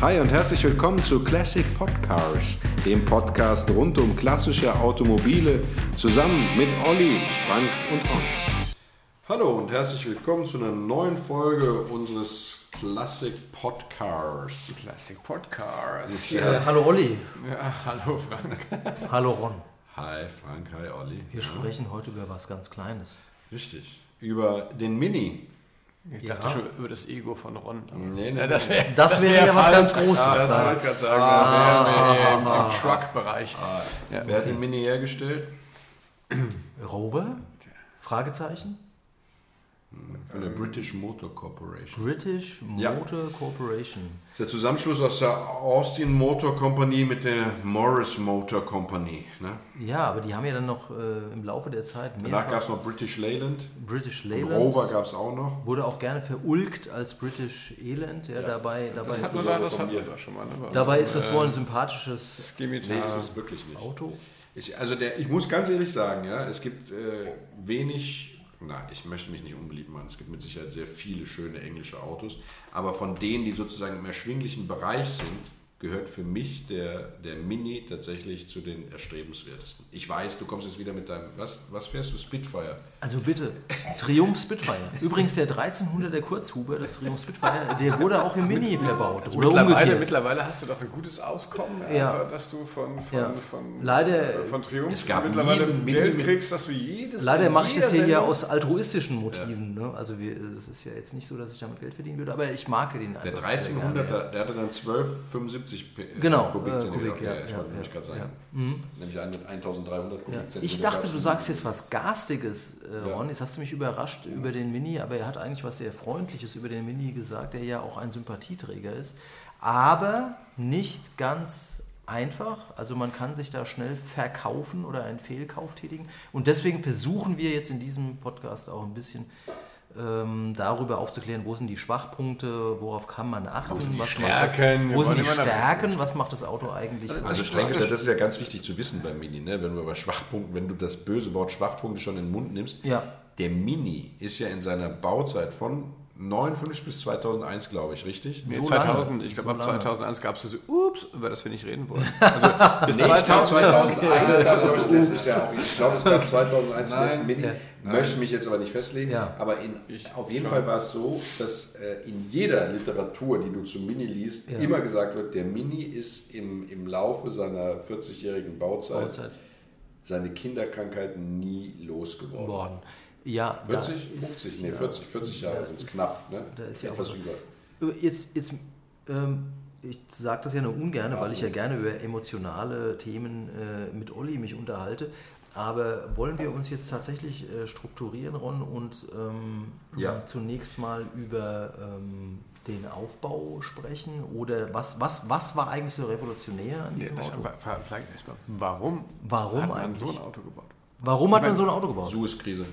Hi und herzlich willkommen zu Classic Podcars, dem Podcast rund um klassische Automobile, zusammen mit Olli, Frank und Ron. Hallo und herzlich willkommen zu einer neuen Folge unseres Classic Podcars. Classic Podcast. Äh, hallo Olli. Ja, hallo Frank. Hallo Ron. Hi Frank, hi Olli. Wir sprechen heute über was ganz Kleines. Richtig. Über den Mini. Ich Ja. dachte schon über das Ego von Ron. Nee, nee, ja, das wäre Das wäre ja was ganz Großes. Ja, das Ja. wollte ich gerade sagen. Ah, wäre mehr im Truck-Bereich. Ja. Wer hat den Mini hergestellt? Rover? Fragezeichen? Von der British Motor Corporation. British Ja. Motor Corporation. Das ist der Zusammenschluss aus der Austin Motor Company mit der Morris Motor Company. Ne? Ja, aber die haben ja dann noch äh, im Laufe der Zeit Danach gab es noch British Leyland. British Und Leyland. Rover gab es auch noch. Wurde auch gerne verulgt als British Elend. Ja, dabei, dabei, Hat ist, man da, das da schon mal. Ne? dabei ist das so ein sympathisches Skimitar. Nee, ist es wirklich nicht. Auto. Ich, also der, ich muss ganz ehrlich sagen, ja, es gibt äh, wenig, na, ich möchte mich nicht unbeliebt machen, es gibt mit Sicherheit sehr viele schöne englische Autos, aber von denen, die sozusagen im erschwinglichen Bereich sind, gehört für mich der, der Mini tatsächlich zu den erstrebenswertesten. Ich weiß, du kommst jetzt wieder mit deinem, was, was fährst du, Spitfire? Also bitte, Triumph Spitfire. Übrigens der 1300er Kurzhuber des Triumph Spitfire, der wurde auch im Mini verbaut. Oder Mittlerweile, umgekehrt. mittlerweile hast du doch ein gutes Auskommen, Ja. einfach, dass du von, von, Ja. von, Leider- von Triumph Es gab mittlerweile Geld Mini- kriegst, dass du jedes Leider mache ich das hier ja aus altruistischen Motiven. Ne? Also es ist ja jetzt nicht so, dass ich damit Geld verdienen würde, aber ich mag den einfach. Der sehr 1300er, gerne, ja. der hatte dann 1275 P- Genau, Kubikzentimeter. äh, Kubik, okay, ja, ich ja, wollte ja, nämlich gerade sagen. ja. Mhm. Nämlich einen mit 1300 Ja. Kubikzentimeter. Ich dachte, du sagst jetzt was Garstiges, äh, Ja. Ron. Jetzt hast du mich überrascht über den Mini, aber er hat eigentlich was sehr Freundliches über den Mini gesagt, der ja auch ein Sympathieträger ist. Aber nicht ganz einfach. Also man kann sich da schnell verkaufen oder einen Fehlkauf tätigen. Und deswegen versuchen wir jetzt in diesem Podcast auch ein bisschen ähm, darüber aufzuklären, wo sind die Schwachpunkte, worauf kann man achten, was Stärken? macht das, wo sind die Stärken, was macht das Auto eigentlich so? Also streng das ist ja ganz wichtig zu wissen beim Mini, ne? wenn wir bei Schwachpunkten, wenn du das böse Wort Schwachpunkte schon in den Mund nimmst. Ja. Der Mini ist ja in seiner Bauzeit von 59 bis 2001, glaube ich, richtig? Nee, So 2000, lange. ich glaube So ab lange. 2001 gab es so, ups, über das wir nicht reden wollen. Also bis Nee, ich glaube 2000, 2001 gab es, glaube ich, das ist ja, ich glaube, es gab 2001 den Nein. letzten Mini. Ja. Möchte mich jetzt aber nicht festlegen. Ja. Aber in, Ich auf jeden schon. Fall war es so, dass äh, in jeder Literatur, die du zum Mini liest, Ja. immer gesagt wird, der Mini ist im, im Laufe seiner 40-jährigen Bauzeit, Bauzeit. seine Kinderkrankheiten nie losgeworden. worden. Ja, 40? da 50? ist- nee, ja, 40, 40 Jahre sind es knapp. Ne? da ist ja Etwas auch- über. Jetzt, jetzt ähm, ich sage das ja nur ungern, weil ich ja gerne über emotionale Themen äh, mit Olli mich unterhalte. Aber wollen wir uns jetzt tatsächlich äh, strukturieren, Ron, und ähm, Ja. zunächst mal über ähm, den Aufbau sprechen? Oder was, was, was war eigentlich so revolutionär an diesem das Auto? war- vielleicht erstmal, warum, Warum hat man eigentlich? so ein Auto gebaut? Warum hat man so ein Auto gebaut? Suez-Krise.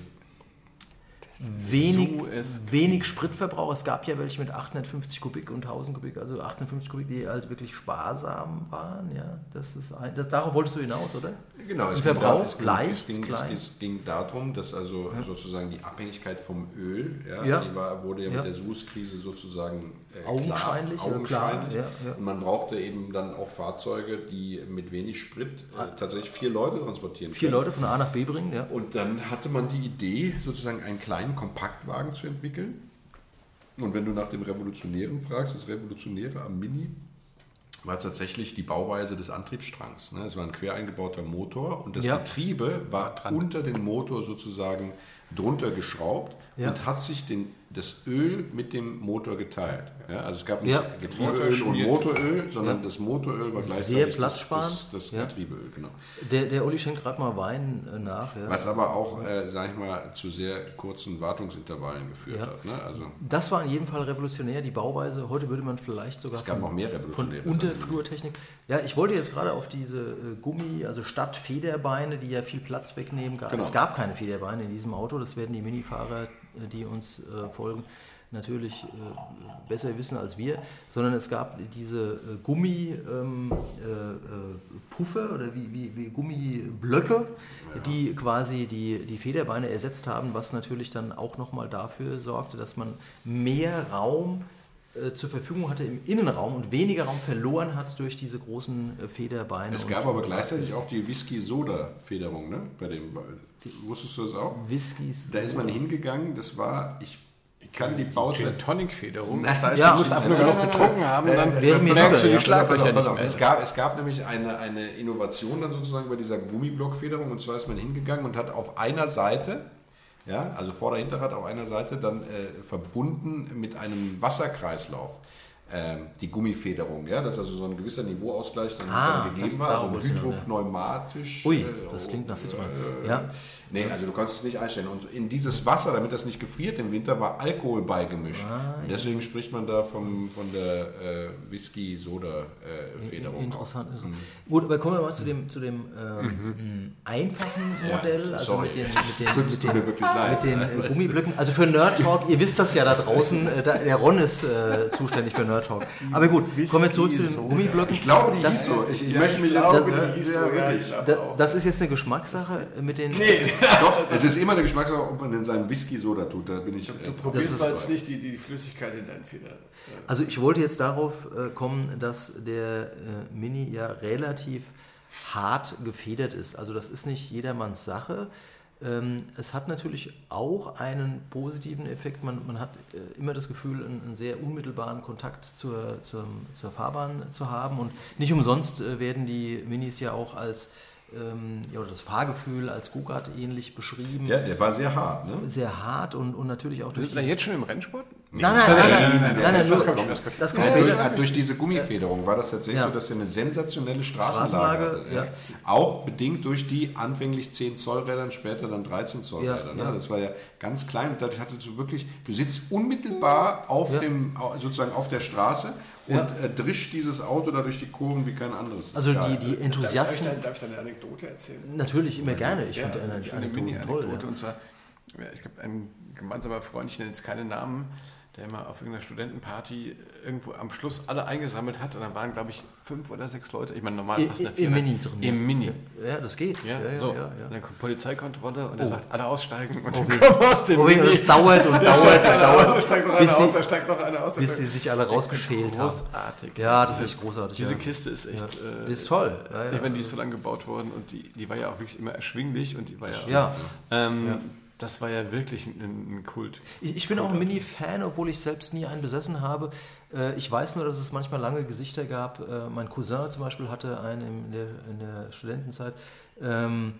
Wenig, So wenig Spritverbrauch. Es gab ja welche mit 850 Kubik und 1000 Kubik, also 850 Kubik, die halt wirklich sparsam waren. Ja, das ist ein, das, darauf wolltest du hinaus, oder? Genau, es ging, Verbrauch da, es ging, leicht, es ging, klein. Es, es ging darum, dass also sozusagen die Abhängigkeit vom Öl, ja, Ja. die war, wurde ja, Ja. mit der Suez-Krise sozusagen äh, Augenscheinlich, klar, ja, klar, augenscheinlich. ja, ja. Und man brauchte eben dann auch Fahrzeuge, die mit wenig Sprit äh, tatsächlich vier Leute transportieren Vier können. Leute von A nach B bringen, ja. Und dann hatte man die Idee, sozusagen einen kleinen Kompaktwagen zu entwickeln. Und wenn du nach dem Revolutionären fragst, das Revolutionäre am Mini war tatsächlich die Bauweise des Antriebsstrangs. ne? Es war ein quer eingebauter Motor und das Ja. Getriebe war unter den Motor sozusagen drunter geschraubt Ja. und hat sich den, das Öl mit dem Motor geteilt. Ja, also es gab nicht Ja. Getriebeöl und. Motoröl, sondern das Motoröl war gleichzeitig Sehr das, platzsparend. das, das Ja. Getriebeöl. Genau. Der, der Olli schenkt gerade mal Wein äh, nach. Was aber auch, äh, sag ich mal, zu sehr kurzen Wartungsintervallen geführt hat. Ne? Also, Das war in jedem Fall revolutionär, die Bauweise. Heute würde man vielleicht sogar Es gab von, noch mehr von revolutionäre Unterflurtechnik. Ja, ich wollte jetzt gerade auf diese äh, Gummi, also statt Federbeine, die ja viel Platz wegnehmen. Genau. Es gab keine Federbeine in diesem Auto. Das werden die Minifahrer, äh, die uns äh, folgen, natürlich äh, besser wissen als wir. Sondern es gab diese äh, Gummipuffer ähm, äh, äh, oder wie, wie, wie Gummiblöcke, die quasi die, die Federbeine ersetzt haben, was natürlich dann auch nochmal dafür sorgte, dass man mehr Raum zur Verfügung hatte im Innenraum und weniger Raum verloren hat durch diese großen äh, Federbeine. Es gab aber gleichzeitig auch die Whisky-Soda-Federung, ne? Bei dem, wusstest du das auch? Whiskys. Da ist man hingegangen, das war, ich kann die Baustelle. Gin Tonic Federung. Das heißt, Ja. du musst einfach nur genug getrunken haben, dann merkst du die ja. Schlaglöcher nicht mehr. es, gab, es gab nämlich eine, eine Innovation dann sozusagen bei dieser Gummiblockfederung und zwar ist man hingegangen und hat auf einer Seite, ja, also Vorder- Hinterrad auf einer Seite dann äh, verbunden mit einem Wasserkreislauf. Ähm, Die Gummifederung, ja, dass also so ein gewisser Niveauausgleich dann, Ah, dann gegeben war, also ist ja. hydropneumatisch. Ui, äh, das klingt nach Citroën. äh, Ja. Nee, also du kannst es nicht einstellen. Und in dieses Wasser, damit das nicht gefriert im Winter, war Alkohol beigemischt. Ah, deswegen spricht man da vom, von der äh, Whisky-Soda-Federung. Interessant. interessant. Gut, aber kommen wir mal zu dem, zu dem ähm, einfachen Ja, Modell, also sorry. mit den, mit den, mit den, mit den äh, Gummiblöcken. Also für Nerd Talk, ihr wisst das ja da draußen, äh, da, der Ron ist äh, zuständig für Nerd Talk. Aber gut, kommen wir zurück zu den Gummiblöcken. Ich glaube, die das, hieß so. Ich, ich Ja, möchte ich mich glaube, jetzt, die ja, hieß ja, so, ja, wirklich. ich glaube da, auch. das ist jetzt eine Geschmackssache mit den. Doch, es ist immer eine Geschmackssache, ob man in seinen Whisky-Soda tut. Da bin ich. Du äh, probierst mal jetzt nicht die, die Flüssigkeit in deinen Feder. Also ich wollte jetzt darauf äh, kommen, dass der äh, Mini ja relativ hart gefedert ist. Also das ist nicht jedermanns Sache. Ähm, es hat natürlich auch einen positiven Effekt. Man, man hat äh, immer das Gefühl, einen, einen sehr unmittelbaren Kontakt zur, zur, zur Fahrbahn zu haben. Und nicht umsonst äh, werden die Minis ja auch als ähm, ja, oder das Fahrgefühl als Go-Kart ähnlich beschrieben. ja, der war sehr hart. Ne? Sehr hart und, und natürlich auch durch Bist du da dieses- jetzt schon im Rennsport? Nein, nein, nein, nein, nein, nein, nein, das kommt schon, das kommt Durch, durch diese Gummifederung war das tatsächlich Ja. so, dass er eine sensationelle Straßenlage, Straßenlage, hatte. ja. Auch bedingt durch die anfänglich 10 Zoll Rädern, später dann 13 Zoll Ja, Räder. Ne? ja. Das war ja ganz klein und dadurch hattest du wirklich, du sitzt unmittelbar auf Ja. dem, sozusagen auf der Straße und Ja. drischt dieses Auto da durch die Kurven wie kein anderes. Also die, die Darf ich, Enthusiasten, da, darf ich da eine Anekdote erzählen? natürlich immer gerne. Ich Ja, finde eine eine schöne Anekdoten toll. Mini-Anekdote. Ja. Und zwar, ja, ich habe einen gemeinsamer Freund, ich nenne jetzt keine Namen, der immer auf irgendeiner Studentenparty irgendwo am Schluss alle eingesammelt hat. Und dann waren, glaube ich, fünf oder sechs Leute. Ich meine, normal passen da vier Im. Mini drin. Im Mini. Ja, das geht. Ja, ja, ja, so. ja, ja. Dann kommt Polizeikontrolle und er Oh. sagt, alle aussteigen und Oh, dann weh. kommen aus dem Oh, Mini. das dauert und Da dauert und aus, da dauert, steigt noch einer aus, da steigt noch einer aus. bis sie sich alle rausgeschält haben. Großartig. Ja, das ist echt großartig. Diese ja. Kiste ist echt. Ja. Äh, Ist toll. Ja, ja. Ich meine, die ist so lange gebaut worden und die, die war ja auch wirklich immer erschwinglich und die war ja. Ähm, Ja. Das war ja wirklich ein, ein Kult. Ich, ich bin auch ein Mini-Fan, obwohl ich selbst nie einen besessen habe. Äh, Ich weiß nur, dass es manchmal lange Gesichter gab. Äh, Mein Cousin zum Beispiel hatte einen in der, in der Studentenzeit. ähm,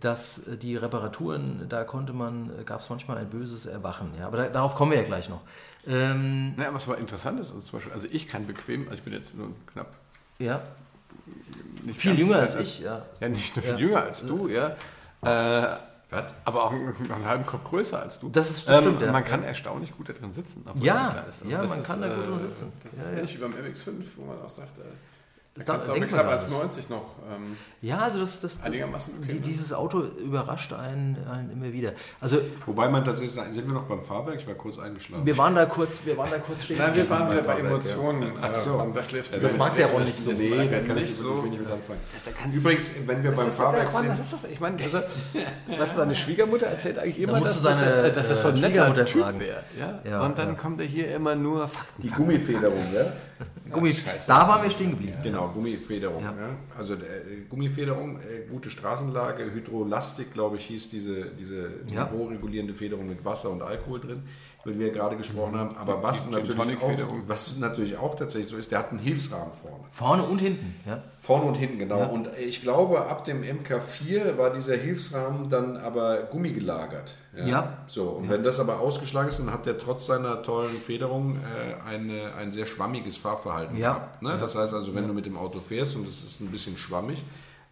Dass äh, die Reparaturen, da konnte man, gab es manchmal ein böses Erwachen. Ja, aber da, darauf kommen wir ja gleich noch. Ähm, Naja, was aber interessant ist, also zum Beispiel, also ich kann bequem, also ich bin jetzt nur knapp ja, nicht viel jünger als also- ich. Ja. Ja, nicht nur viel Ja. jünger als du, ja. Äh, aber auch einen, halben Kopf größer als du. Das ist- das stimmt, ja. Man kann erstaunlich gut da drin sitzen. Ja, ja, man ist, kann da gut äh, drin sitzen. Das ist Ja, ähnlich wie beim MX5, wo man auch sagt, äh, Das da denkt man knapp als nicht. 90 noch. Ähm, Ja, also das, das, Einigermaßen okay, die, ne? dieses Auto überrascht einen, einen immer wieder. Also Wobei man tatsächlich sagen, sind wir noch beim Fahrwerk? Ich war kurz eingeschlafen. wir waren da kurz, wir waren da kurz stehen. Nein, wir waren wieder bei Fahrwerk, Emotionen. Ach so. Äh, da schläfst du. Das mag der Ron nicht so. Nee, da kann ich nicht so. wirklich wenig mit anfangen. Übrigens, wenn wir beim Fahrwerk sind, Was ist das? Ich meine, also, was ist seine Schwiegermutter erzählt eigentlich immer, dass, seine, das, dass das so ein äh, netter Typ wäre. Ja? Ja, Und dann ja. kommt er hier immer nur Fakten. die Gummifederung, ja? Gummi, da waren wir stehen geblieben. Genau, Gummifederung. Ja. Ja. Also äh, Gummifederung, äh, gute Straßenlage, Hydrolastik, glaube ich, hieß diese, diese Ja. niveauregulierende Federung mit Wasser und Alkohol drin, über die wir gerade gesprochen haben. Aber was Die natürlich, auch, was natürlich auch tatsächlich so ist, der hat einen Hilfsrahmen vorne. Vorne und hinten. Ja. Vorne und hinten, genau. Ja. Und ich glaube, ab dem MK4 war dieser Hilfsrahmen dann aber Gummi gelagert. Ja. So, und wenn das aber ausgeschlagen ist, dann hat der trotz seiner tollen Federung äh, eine, ein sehr schwammiges Fahrverhalten Ja. gehabt. Ne? Das heißt also, wenn du mit dem Auto fährst und es ist ein bisschen schwammig,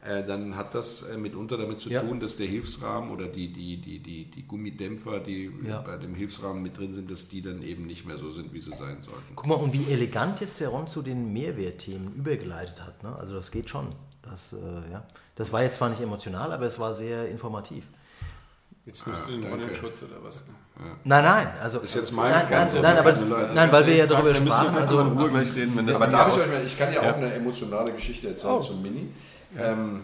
äh, dann hat das äh, mitunter damit zu Ja. tun, dass der Hilfsrahmen oder die, die, die, die, die Gummidämpfer, die Ja. bei dem Hilfsrahmen mit drin sind, dass die dann eben nicht mehr so sind, wie sie sein sollten. Guck mal, und wie elegant jetzt der Ron zu den Mehrwertthemen übergeleitet hat. Ne? Also das geht schon. Das, äh, ja. das war jetzt zwar nicht emotional, aber es war sehr informativ. Jetzt nimmst du den danke. Ron in Schutz oder was? Nein, nein, also Ist jetzt mein nein, nein, nein, aber das, nein, weil wir ja darüber Wir müssen sprachen. Also, in Ruhe gleich reden, wenn das Aber darf ich euch mal, ich kann ja, Ja. auch eine emotionale Geschichte erzählen Oh. zum Mini. Ähm,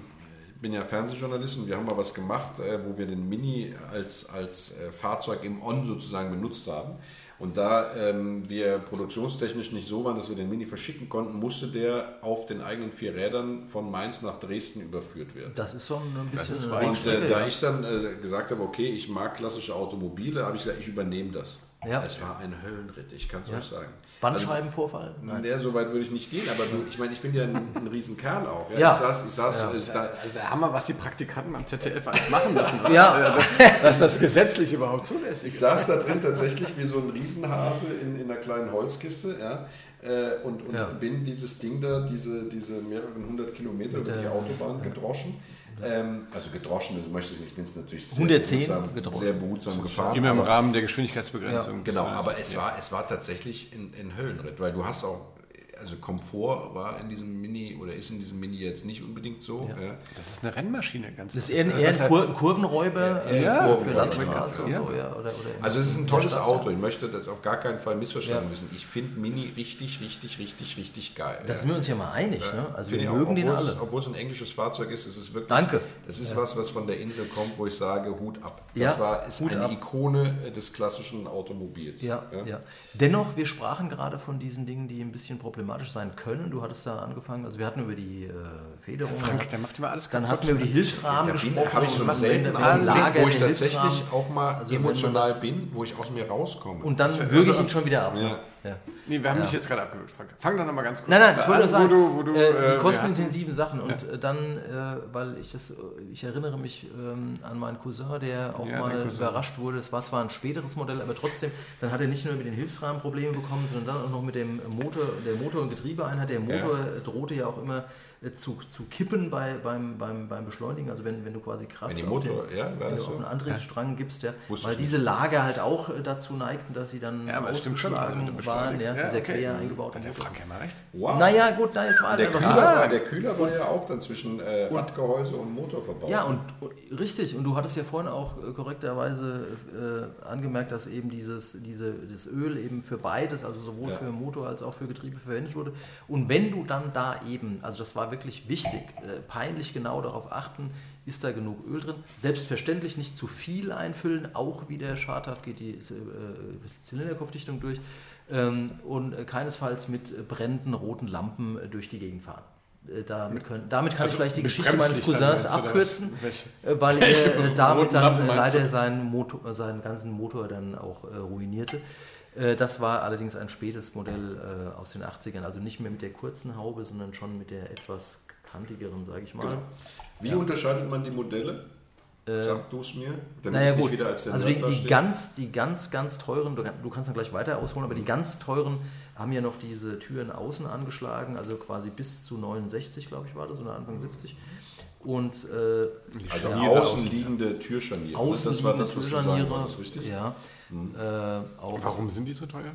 ich bin ja Fernsehjournalist und wir haben mal was gemacht, äh, wo wir den Mini als, als äh, Fahrzeug im On sozusagen benutzt haben. Und da ähm, wir produktionstechnisch nicht so waren, dass wir den Mini verschicken konnten, musste der auf den eigenen vier Rädern von Mainz nach Dresden überführt werden. Das ist schon ein bisschen ist eine weit. Und Strecke, äh, da ja. ich dann äh, gesagt habe, okay, ich mag klassische Automobile, habe ich gesagt, ich übernehme das. Ja. Es war ein Höllenritt, ich kann es Ja. euch sagen. Bandscheibenvorfall? Also, der, so weit würde ich nicht gehen, aber du, ich meine, ich bin ja ein, ein Riesenkerl auch. Ja? Ja. Ich saß, ich saß Ja. ist da, Also der Hammer, was die Praktikanten beim ZDF alles machen müssen. Ja. Dass, dass das gesetzlich überhaupt zulässig ich ist. saß da drin tatsächlich wie so ein Riesenhase in, in einer kleinen Holzkiste ja? äh, und, und Ja. bin dieses Ding da, diese, diese mehreren hundert Kilometer über die der- Autobahn gedroschen. Ähm, also gedroschen, also möchte ich nicht, ich bin es natürlich sehr 110 behutsam, gedroschen. sehr behutsam gefahren. Immer im Rahmen der Geschwindigkeitsbegrenzung. Ja, Genau, Das, aber es war, es war tatsächlich ein, ein Höllenritt, weil du hast auch, also Komfort war in diesem Mini oder ist in diesem Mini jetzt nicht unbedingt so. Ja. Das ist eine Rennmaschine, ganz Das ist eher, ein- eher ein Kur Kurvenräuber also Ja, für, Landstraße ja. so, ja. Oder, oder Also es ist ein tolles Stadt, Auto, ich möchte das auf gar keinen Fall missverstanden Ja. wissen. Ich finde Mini richtig, richtig, richtig, richtig geil. Da sind wir uns ja mal einig, ne? Also wir mögen auch, den obwohl es- alle. Obwohl es ein englisches Fahrzeug ist, ist es wirklich. Danke. Das ist was, was von der Insel kommt, wo ich sage, Hut ab. Das Ja, war, ist Hut eine ab. Ikone äh, des klassischen Automobils. Ja, ja, Dennoch, wir sprachen gerade von diesen Dingen, die ein bisschen problematisch sein können. Du hattest da angefangen, also wir hatten über die äh, Federung, Frank, der macht immer alles dann kaputt. hatten wir über die Hilfsrahmen Da gesprochen. habe ich so Augenblick, Lage wo ich der tatsächlich auch mal Also emotional bin, wo ich aus mir rauskomme. Und dann würge ich ihn schon wieder ab. Ja. Ja. Nee, wir haben Ja. dich jetzt gerade abgewürgt, Frank. Fang doch nochmal ganz kurz Nein, nein, ich an, wollte nur sagen, wo du, wo du, äh, äh, die wir kostenintensiven Sachen und äh, dann, äh, weil ich das, äh, ich erinnere mich ähm, an meinen Cousin, der auch Ja, mal überrascht wurde. Es war zwar ein späteres Modell, aber trotzdem, dann hat er nicht nur mit den Hilfsrahmen Probleme bekommen, sondern dann auch noch mit dem Motor, der Motor- und Getriebeeinheit. Der Motor äh, drohte ja auch immer äh, zu, zu kippen bei, beim, beim, beim Beschleunigen, also wenn, wenn du quasi Kraft Wenn die auf, den, Motor- ja, wenn du auf so? einen Antriebsstrang gibst, ja, weil diese Lager halt auch äh, dazu neigten, dass sie dann Ja. Also, du waren, ja, dieser okay. quer eingebaute Hat der Motor. Frank ja mal recht. Wow. Naja, gut, nein, es war der, einfach Kühler war, der Kühler war ja auch dann zwischen äh, Radgehäuse und Motor verbaut. Ja, und und- richtig, und du hattest ja vorhin auch äh, korrekterweise äh, angemerkt, dass eben dieses, diese, das Öl eben für beides, also sowohl Ja. für Motor als auch für Getriebe verwendet wurde. Und wenn du dann da eben, also das war wirklich wichtig, äh, peinlich genau darauf achten, ist da genug Öl drin. Selbstverständlich nicht zu viel einfüllen, auch wieder schadhaft geht die äh, Zylinderkopfdichtung durch. Ähm, und äh, keinesfalls mit äh, brennenden roten Lampen äh, durch die Gegend fahren. Äh, Damit, können, damit kann ich vielleicht die Geschichte meines Cousins abkürzen. Welche? Äh, Weil er äh, damit dann leider seinen, Motor, seinen ganzen Motor dann auch äh, ruinierte. Äh, das war allerdings ein spätes Modell äh, aus den 80ern, also nicht mehr mit der kurzen Haube, sondern schon mit der etwas kantigeren, sage ich mal. Genau. Wie unterscheidet man die Modelle? Sag du es mir, damit Naja gut, wieder als der also die, die, ganz, die ganz, ganz teuren, du, kannst dann gleich weiter ausholen, aber die ganz teuren haben ja noch diese Türen außen angeschlagen, also quasi bis zu 69, glaube ich, war das, oder Anfang 70. Und äh, Also Scharniere außenliegende Türscharniere. ne? außen das war das, was du sagen Türscharniere, wolltest, richtig? Ja, äh, auch Warum sind die so teuer?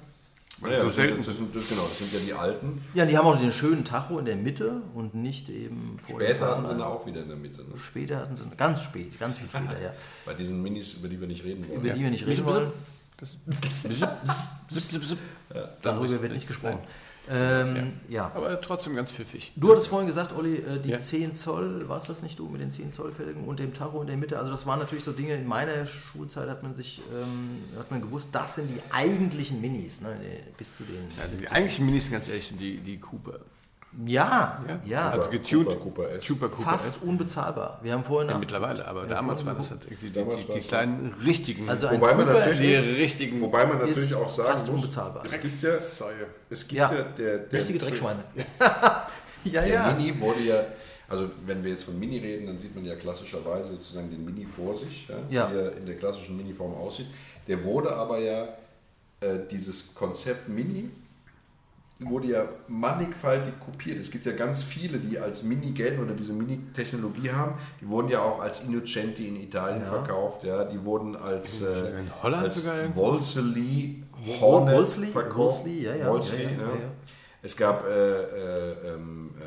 Naja, so das, selten sind, das, sind, das, genau, das sind ja die alten. Ja, die haben auch den schönen Tacho in der Mitte und nicht eben vor Später hatten sie da auch wieder in der Mitte. Ne? Später hatten sie, ganz spät, ganz viel später, ja. Bei diesen Minis, über die wir nicht reden wollen. Über die wir nicht reden wollen. Ja, Darüber wird nicht gesprochen. Ähm, ja. Aber trotzdem ganz pfiffig. Du hattest vorhin gesagt, Olli, äh, die Ja. 10 Zoll, war es das nicht du mit den 10 Zoll Felgen und dem Tacho in der Mitte? Also das waren natürlich so Dinge, in meiner Schulzeit hat man sich, ähm, hat man gewusst, das sind die eigentlichen Minis, ne, bis zu den... Also die eigentlichen Minis, ganz ehrlich, die, die Cooper. Ja, ja, Also Cooper, getuned. Cooper, Cooper S. Cooper, Cooper fast S. unbezahlbar. Wir haben vorhin Ja, mittlerweile, aber damals war das halt irgendwie die, die, die war's kleinen richtigen. Also ein Wobei man natürlich, die ist richtigen. wobei man natürlich ist auch sagen fast muss, unbezahlbar. es gibt ja, es gibt Ja. ja, der, der richtige Dreckschweine. ja, Der Mini wurde ja, also wenn wir jetzt von Mini reden, dann sieht man ja klassischerweise sozusagen den Mini vor sich, ja, Ja. wie er in der klassischen Mini-Form aussieht. Der wurde aber ja, äh, dieses Konzept Mini wurde ja mannigfaltig kopiert. Es gibt ja ganz viele, die als Mini gelten oder diese Mini-Technologie haben. Die wurden ja auch als Innocenti in Italien Ja. verkauft. Ja. Die wurden als, äh, In Holland als sogar? Wolseley Hornet Wolseley? verkauft. Wolseley, ja, ja. Wolseley, Ja, ja, ja. ja, ja. Es gab, äh, äh, ähm, äh,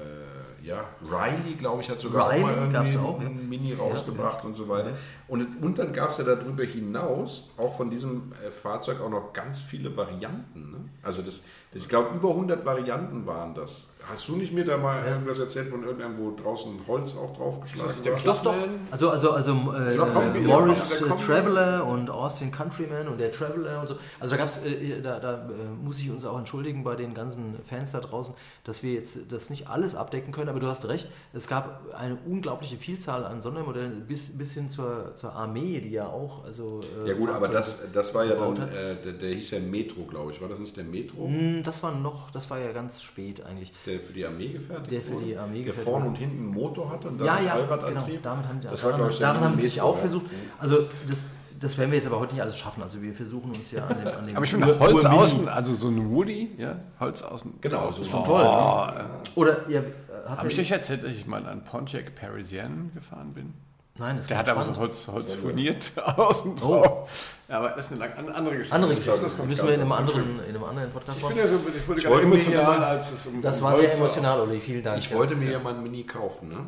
ja, Riley, glaube ich, hat sogar Riley auch mal irgendwie auch, ein Mini rausgebracht und so weiter. Und, und dann gab es ja darüber hinaus auch von diesem äh, Fahrzeug auch noch ganz viele Varianten. Ne? Also das, Ich glaube, über 100 Varianten waren das. Hast du nicht mir da mal irgendwas erzählt von irgendeinem, wo draußen Holz auch draufgeschlagen Ist das der war? Doch, doch. Also, also, also äh, Kombi, äh, ja, Morris der äh, Kombi. Traveler und Austin Countryman und der Traveler und so. Also da gab's, äh, da, da äh, muss ich uns auch entschuldigen bei den ganzen Fans da draußen, dass wir jetzt das nicht alles abdecken können, aber du hast recht, es gab eine unglaubliche Vielzahl an Sondermodellen bis, bis hin zur, zur Armee, die ja auch, also äh, Ja gut, aber das, das war ja dann, äh, der, der hieß ja Metro, glaube ich. War das nicht der Metro, Hm, Das war noch, das war ja ganz spät eigentlich. der für die Armee gefertigt Der für wurde? die Armee Der gefertigt vorne wurde. und hinten einen Motor hatte und dann Ja, ja, genau. Allradantrieb? Damit haben, Das daran, der daran haben sie sich auch ja. versucht. Also das, das werden wir jetzt aber heute nicht alles schaffen. Also wir versuchen uns ja an dem, an dem Aber ich finde Holz außen, also so ein Woody, ja, Holz außen. Genau, so schon ein- toll. Oh, Ne? Oder ja, äh, Habe ich euch erzählt, dass ich mal an Pontiac Parisienne gefahren bin? Nein, das Der hat aber so. Holz, Holz furniert außen Oh. drauf. Ja, aber das ist eine lang, andere Geschichte. andere Ich Geschichte. das müssen wir in einem, anderen, in einem anderen Podcast Ich machen. bin ja so, ich wurde Ich gerade wollte mir emotional, mal- als es um Das war Holz sehr emotional, Olli. Vielen Dank. Ich wollte mir ja mal ein Mini kaufen, ne?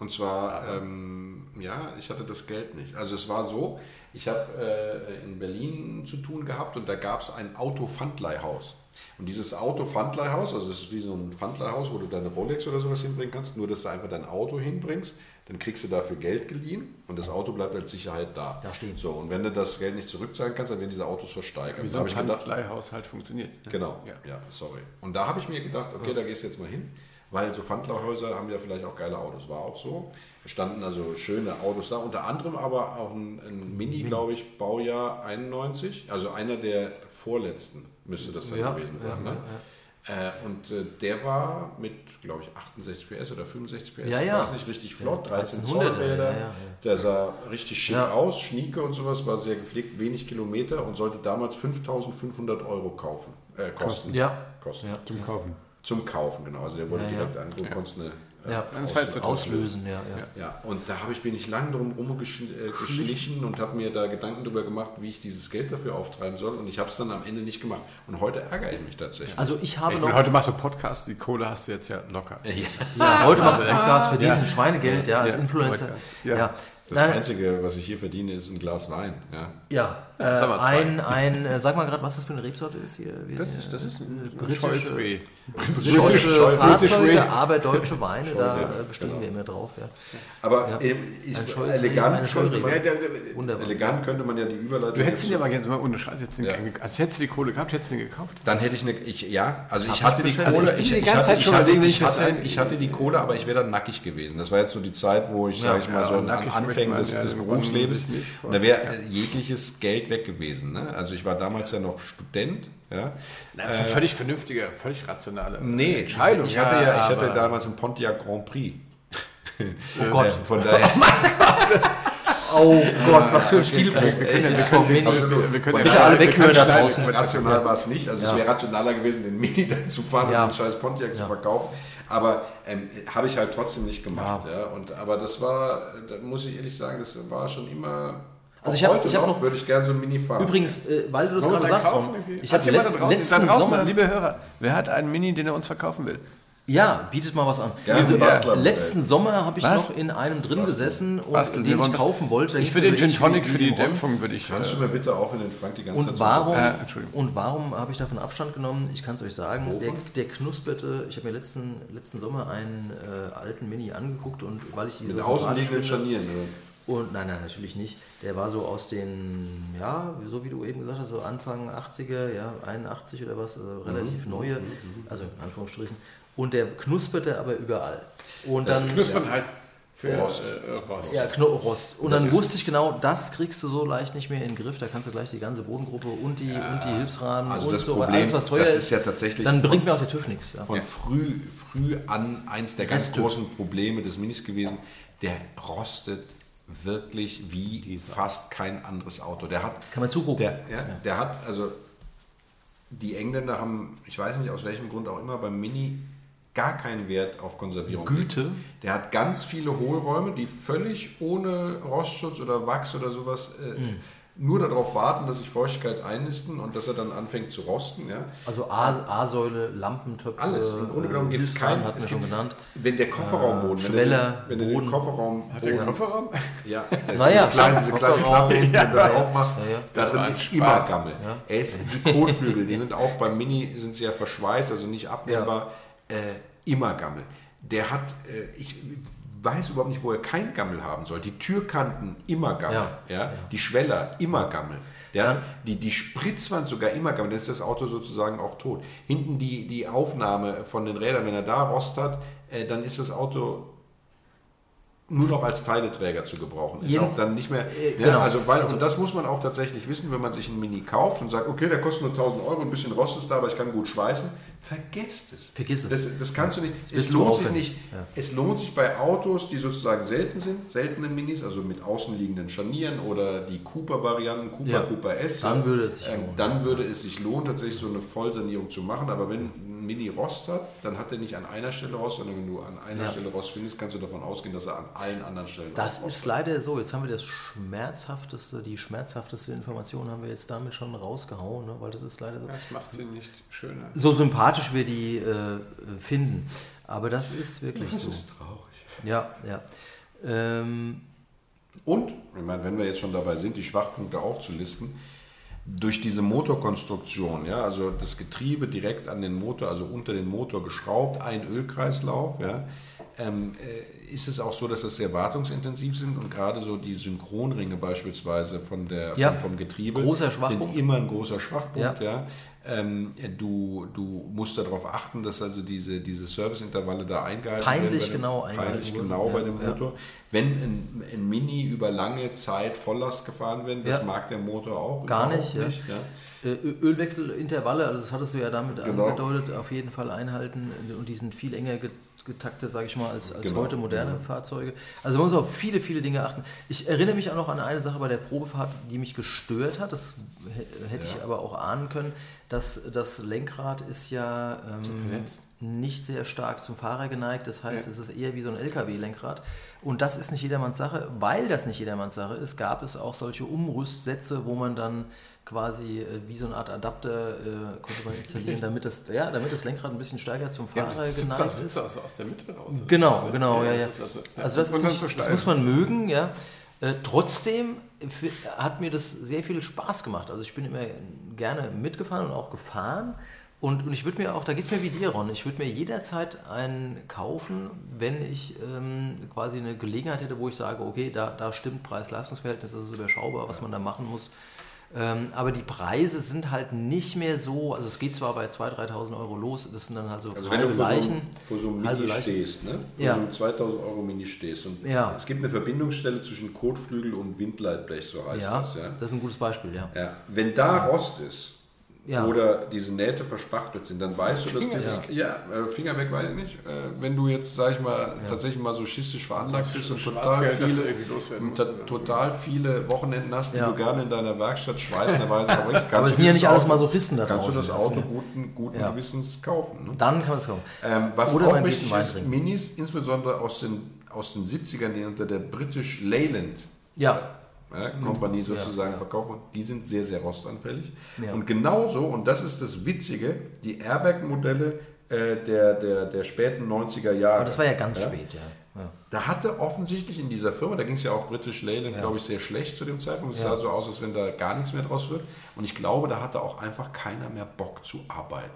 Und zwar, ähm, ja, ich hatte das Geld nicht. Also es war so, ich habe äh, in Berlin zu tun gehabt und da gab es ein Autopfandleihhaus. Und dieses Autopfandleihhaus, also es ist wie so ein Pfandleihhaus, wo du deine Rolex oder sowas hinbringen kannst, nur dass du einfach dein Auto hinbringst, dann kriegst du dafür Geld geliehen und das Auto bleibt als Sicherheit da. Da stehen. So, und wenn du das Geld nicht zurückzahlen kannst, dann werden diese Autos versteigert. Wie Da so habe ein ich gedacht, Pfandleihhaushalt funktioniert. ne? Genau, Ja. ja, sorry. Und da habe ich mir gedacht, okay, da gehst du jetzt mal hin, weil so Pfandleihhäuser haben ja vielleicht auch geile Autos. War auch so. Es standen also schöne Autos da, unter anderem aber auch ein, ein Mini, glaube ich, Baujahr 91, also einer der vorletzten müsste das dann Ja, gewesen ja, sein. ja, ne? Äh, und äh, der war mit, glaube ich, 68 PS oder 65 PS, Ja, ich ja. weiß nicht, richtig flott, 13 1300er, Zoll Räder. ja, ja, ja. Der sah richtig schick Ja. aus, schnieke und sowas, war sehr gepflegt, wenig Kilometer und sollte damals 5500 Euro kaufen, äh, kosten. Ja. Kosten. Ja. Zum Kaufen. Zum Kaufen, genau. Also der wurde Ja, ja. direkt an, du konntest eine Ja. So Auslösen, ja, ja. ja, und da habe ich bin ich lang drum rumgeschlichen äh, geschlichen und habe mir da Gedanken darüber gemacht, wie ich dieses Geld dafür auftreiben soll. Und ich habe es dann am Ende nicht gemacht. Und heute ärgere ich mich tatsächlich. Also ich habe Ich noch... bin, heute machst du Podcast, die Kohle hast du jetzt ja locker. Ja, heute machst du Podcast für diesen. Schweinegeld, ja, als Ja, Influencer. Ja. Das Nein, Einzige, was ich hier verdiene, ist ein Glas Wein. Ja. ja. Äh, sag mal zwei. ein, ein, äh, sag mal gerade, was das für eine Rebsorte ist hier. Wir Das ist, das ist ein äh, britische, britische, britische Fahrzeuge, aber deutsche Weine, da äh, bestehen genau. wir immer drauf. Ja. Aber Ja. ähm, ich, elegant, könnte man. Ja, der, der, Wunderbar. elegant könnte man ja die Überleitung. du hättest ihn ja mal gerne, mal ohne Scheiß, jetzt den Ja. Also hättest du die Kohle gehabt, hättest du ihn gekauft? Dann hätte ich eine, ich, ja, also ich hatte ich die. Kohle, Ich bin ich, die ich, ganze hatte, Zeit ich, schon überlegen, ich, ich hatte, die Kohle, aber ich wäre dann nackig gewesen. Das war jetzt so die Zeit, wo ich, sage ich mal, so an Anfängen des, Berufslebens, da wäre jegliches Geld weg gewesen. Ne? Also ich war damals ja noch Student. Ja. Na, völlig vernünftige, völlig rationale Nee, Entscheidung. Ich hatte ja, ich hatte damals einen Pontiac Grand Prix. Oh Gott. Äh, Von daher. Oh Gott, was für ein Stilbruch. Mini. Absolut. wir können ja Bitte daher- alle wir weghören da können draußen. Rational war es nicht. Also es Ja. wäre rationaler gewesen, den Mini dann zu fahren Ja. und den scheiß Pontiac zu Ja. verkaufen. Aber ähm, habe ich halt trotzdem nicht gemacht. Ja. Und, aber das war, da muss ich ehrlich sagen, das war schon immer. Also ich hab- heute ich hab noch, noch- würde ich gerne so ein Mini fahren. Übrigens, äh, weil du das gerade sagst, kaufen? ich habe le letzten da draußen, Sommer... liebe Hörer, wer hat einen Mini, den er uns verkaufen will? Ja, bietet mal was an. Gerne Also, Bastlermodell. letzten Sommer habe ich Was? noch in einem drin gesessen, und, Basteln. Wir den ich kaufen wollte. Ich mir den Gin Tonic für die. Dämpfung, würde ich... Kannst äh, du mir bitte auch in den Frank die ganze Zeit Und so- warum, Äh, Entschuldigung. und warum habe ich davon Abstand genommen? Ich kann es euch sagen, der, der knusperte, ich habe mir letzten, letzten Sommer einen äh, alten Mini angeguckt und weil ich diese Mit außenliegenden Scharnieren. Oder? Und nein, nein, natürlich nicht. Der war so aus den, ja, so wie du eben gesagt hast, so Anfang 80er, ja, 81 oder was, also relativ Mhm, neue, also in Anführungsstrichen. Und der knusperte aber überall. Und Das dann. Knuspern heißt für Rost. Äh, Rost. Ja, Kno Rost. Und Das dann wusste ich genau, das kriegst du so leicht nicht mehr in den Griff. Da kannst du gleich die ganze Bodengruppe und die, und die Hilfsrahmen Also und das so, Problem, alles was teuer das ist. ja tatsächlich dann bringt mir auch der TÜV nichts. Ja. von früh, früh an eins der ganz großen Probleme des Minis gewesen. Der rostet wirklich wie fast kein anderes Auto. Der hat, Kann man zugucken. der, ja, der hat, also die Engländer haben, ich weiß nicht aus welchem Grund auch immer, beim Mini gar keinen Wert auf Konservierung. Güte. Der hat ganz viele Hohlräume, die völlig ohne Rostschutz oder Wachs oder sowas äh, nur darauf warten, dass sich Feuchtigkeit einnisten und dass er dann anfängt zu rosten. Ja. Also A-Säule, Lampentöpfe, Alles. Im Grunde genommen gibt es keinen. wir es schon gibt- genannt. Wenn der Kofferraumboden, wenn, Schweller, du, den- wenn du den Boden. Kofferraum Hat der einen Kofferraum? Ja, Naja, diese kleine, diese kleine Kofferraum. Klappe wenn du das aufmachst, Ja, ja. da Das drin war ist immer. Gammel. Er ist, die Kotflügel, die sind auch beim Mini, sind sehr verschweißt, also nicht abnehmbar, äh, immer Gammel. Der hat, äh, ich weiß überhaupt nicht, wo er kein Gammel haben soll. Die Türkanten immer Gammel, ja. Ja. die Schweller immer Gammel. Hat die, die Spritzwand sogar immer Gammel, dann ist das Auto sozusagen auch tot. Hinten die, die Aufnahme von den Rädern, wenn er da Rost hat, äh, dann ist das Auto nur noch als Teileträger zu gebrauchen. Ist Jeden- auch dann nicht mehr. Äh, ja, genau. Also, weil, und das muss man auch tatsächlich wissen, wenn man sich einen Mini kauft und sagt, okay, der kostet nur 1000 Euro, ein bisschen Rost ist da, aber ich kann gut schweißen. Vergesst es. Vergiss es. Das, das kannst du nicht. wird Es lohnt sich nicht. Ja. Es lohnt sich bei Autos, die sozusagen selten sind, seltene Minis, also mit außenliegenden Scharnieren oder die Cooper-Varianten, Cooper, Ja. Cooper S. Dann ja, würde es sich ähm, lohnen. Dann würde es sich lohnen, tatsächlich so eine Vollsanierung zu machen. Aber wenn ein Mini Rost hat, dann hat er nicht an einer Stelle Rost, sondern wenn du an einer Ja. Stelle Rost findest, kannst du davon ausgehen, dass er an allen anderen Stellen Das ist leider so. Jetzt haben wir das schmerzhafteste, die schmerzhafteste Information haben wir jetzt damit schon rausgehauen, ne? weil das ist leider so. Das macht sie nicht schöner. So sympathisch wir die äh, finden. Aber das ist wirklich Das so. ist traurig. Ja, ja. Ähm, Und, ich meine, wenn wir jetzt schon dabei sind, die Schwachpunkte aufzulisten, durch diese Motorkonstruktion, ja, also das Getriebe direkt an den Motor, also unter den Motor geschraubt, ein Ölkreislauf, ja, ähm, äh, ist es auch so, dass das sehr wartungsintensiv sind und gerade so die Synchronringe beispielsweise von der, Ja. vom, vom Getriebe sind immer ein großer Schwachpunkt. Ja. Ja. Ähm, du, du musst darauf achten, dass also diese, diese Serviceintervalle da eingehalten Peinlich werden. dem- genau eingehalten Peinlich genau bei dem ja. Motor. Wenn ein, ein Mini über lange Zeit Volllast gefahren wird, das mag der Motor auch Gar nicht, ja. Äh, Ölwechselintervalle, also das hattest du ja damit Genau. angedeutet, auf jeden Fall einhalten und die sind viel enger get- getaktet, sage ich mal, als, als Genau, heute moderne genau. Fahrzeuge. Also man muss auf viele, viele Dinge achten. Ich erinnere mich auch noch an eine Sache bei der Probefahrt, die mich gestört hat. Das hä- hätte ich Ja. aber auch ahnen können, dass das Lenkrad ist ja ähm, nicht sehr stark zum Fahrer geneigt. Das heißt, Ja. es ist eher wie so ein LKW-Lenkrad. Und das ist nicht jedermanns Sache. Weil das nicht jedermanns Sache ist, gab es auch solche Umrüstsätze, wo man dann quasi äh, wie so eine Art Adapter äh, konnte man installieren, damit das, ja, damit das Lenkrad ein bisschen stärker zum Ja, Fahrer das sitzt, geneigt auch- ist. sitzt also aus der Mitte raus. Genau, genau, ja, ja. das ist also, Also das, ist nicht, das muss man mögen, ja. Äh, trotzdem f- hat mir das sehr viel Spaß gemacht. Also ich bin immer gerne mitgefahren und auch gefahren. Und, und ich würde mir auch, da geht es mir wie dir, Ron, ich würde mir jederzeit einen kaufen, wenn ich ähm, quasi eine Gelegenheit hätte, wo ich sage, okay, da, da stimmt Preis-Leistungs-Verhältnis, das ist überschaubar, was man da machen muss. Ähm, aber die Preise sind halt nicht mehr so, also es geht zwar bei 2.000, 3.000 Euro los, das sind dann halt so Also wenn du vor so, Leichen. vor so einem Mini Leichen. stehst, ne? vor Ja. so einem 2000 Euro Mini stehst und Ja. es gibt eine Verbindungsstelle zwischen Kotflügel und Windleitblech, so heißt Ja, das. Ja? das ist ein gutes Beispiel, ja. Ja. Wenn da Rost ist Ja. oder diese Nähte verspachtelt sind, dann weißt du, dass dieses, ja, äh, Finger weg weiß ich nicht, äh, wenn du jetzt, sag ich mal, tatsächlich mal so schistisch veranlagt bist und total viele, musst, total viele Wochenenden hast, die Ja. du gerne in deiner Werkstatt schweißenderweise verbringst, kannst Aber es du sind ja nicht alles Auto- Masochisten da Kannst du das Auto sind ja- guten, guten Ja. Gewissens kaufen. Ne? Dann kann man es kaufen. Ähm, was Oder auch wichtig ist. Minis, insbesondere aus den, aus den 70ern, die unter der British Leyland Ja, ja, Kompanie sozusagen verkauft wurden, die sind sehr, sehr rostanfällig. Ja. Und genauso, und das ist das Witzige, die Airbag-Modelle äh, der, der, der späten 90er Jahre. aber das war ja ganz spät, ja. Ja. Da hatte offensichtlich in dieser Firma, da ging es ja auch British Leyland, Ja. glaube ich, sehr schlecht zu dem Zeitpunkt. Es Ja. sah so aus, als wenn da gar nichts mehr draus wird. Und ich glaube, da hatte auch einfach keiner mehr Bock zu arbeiten.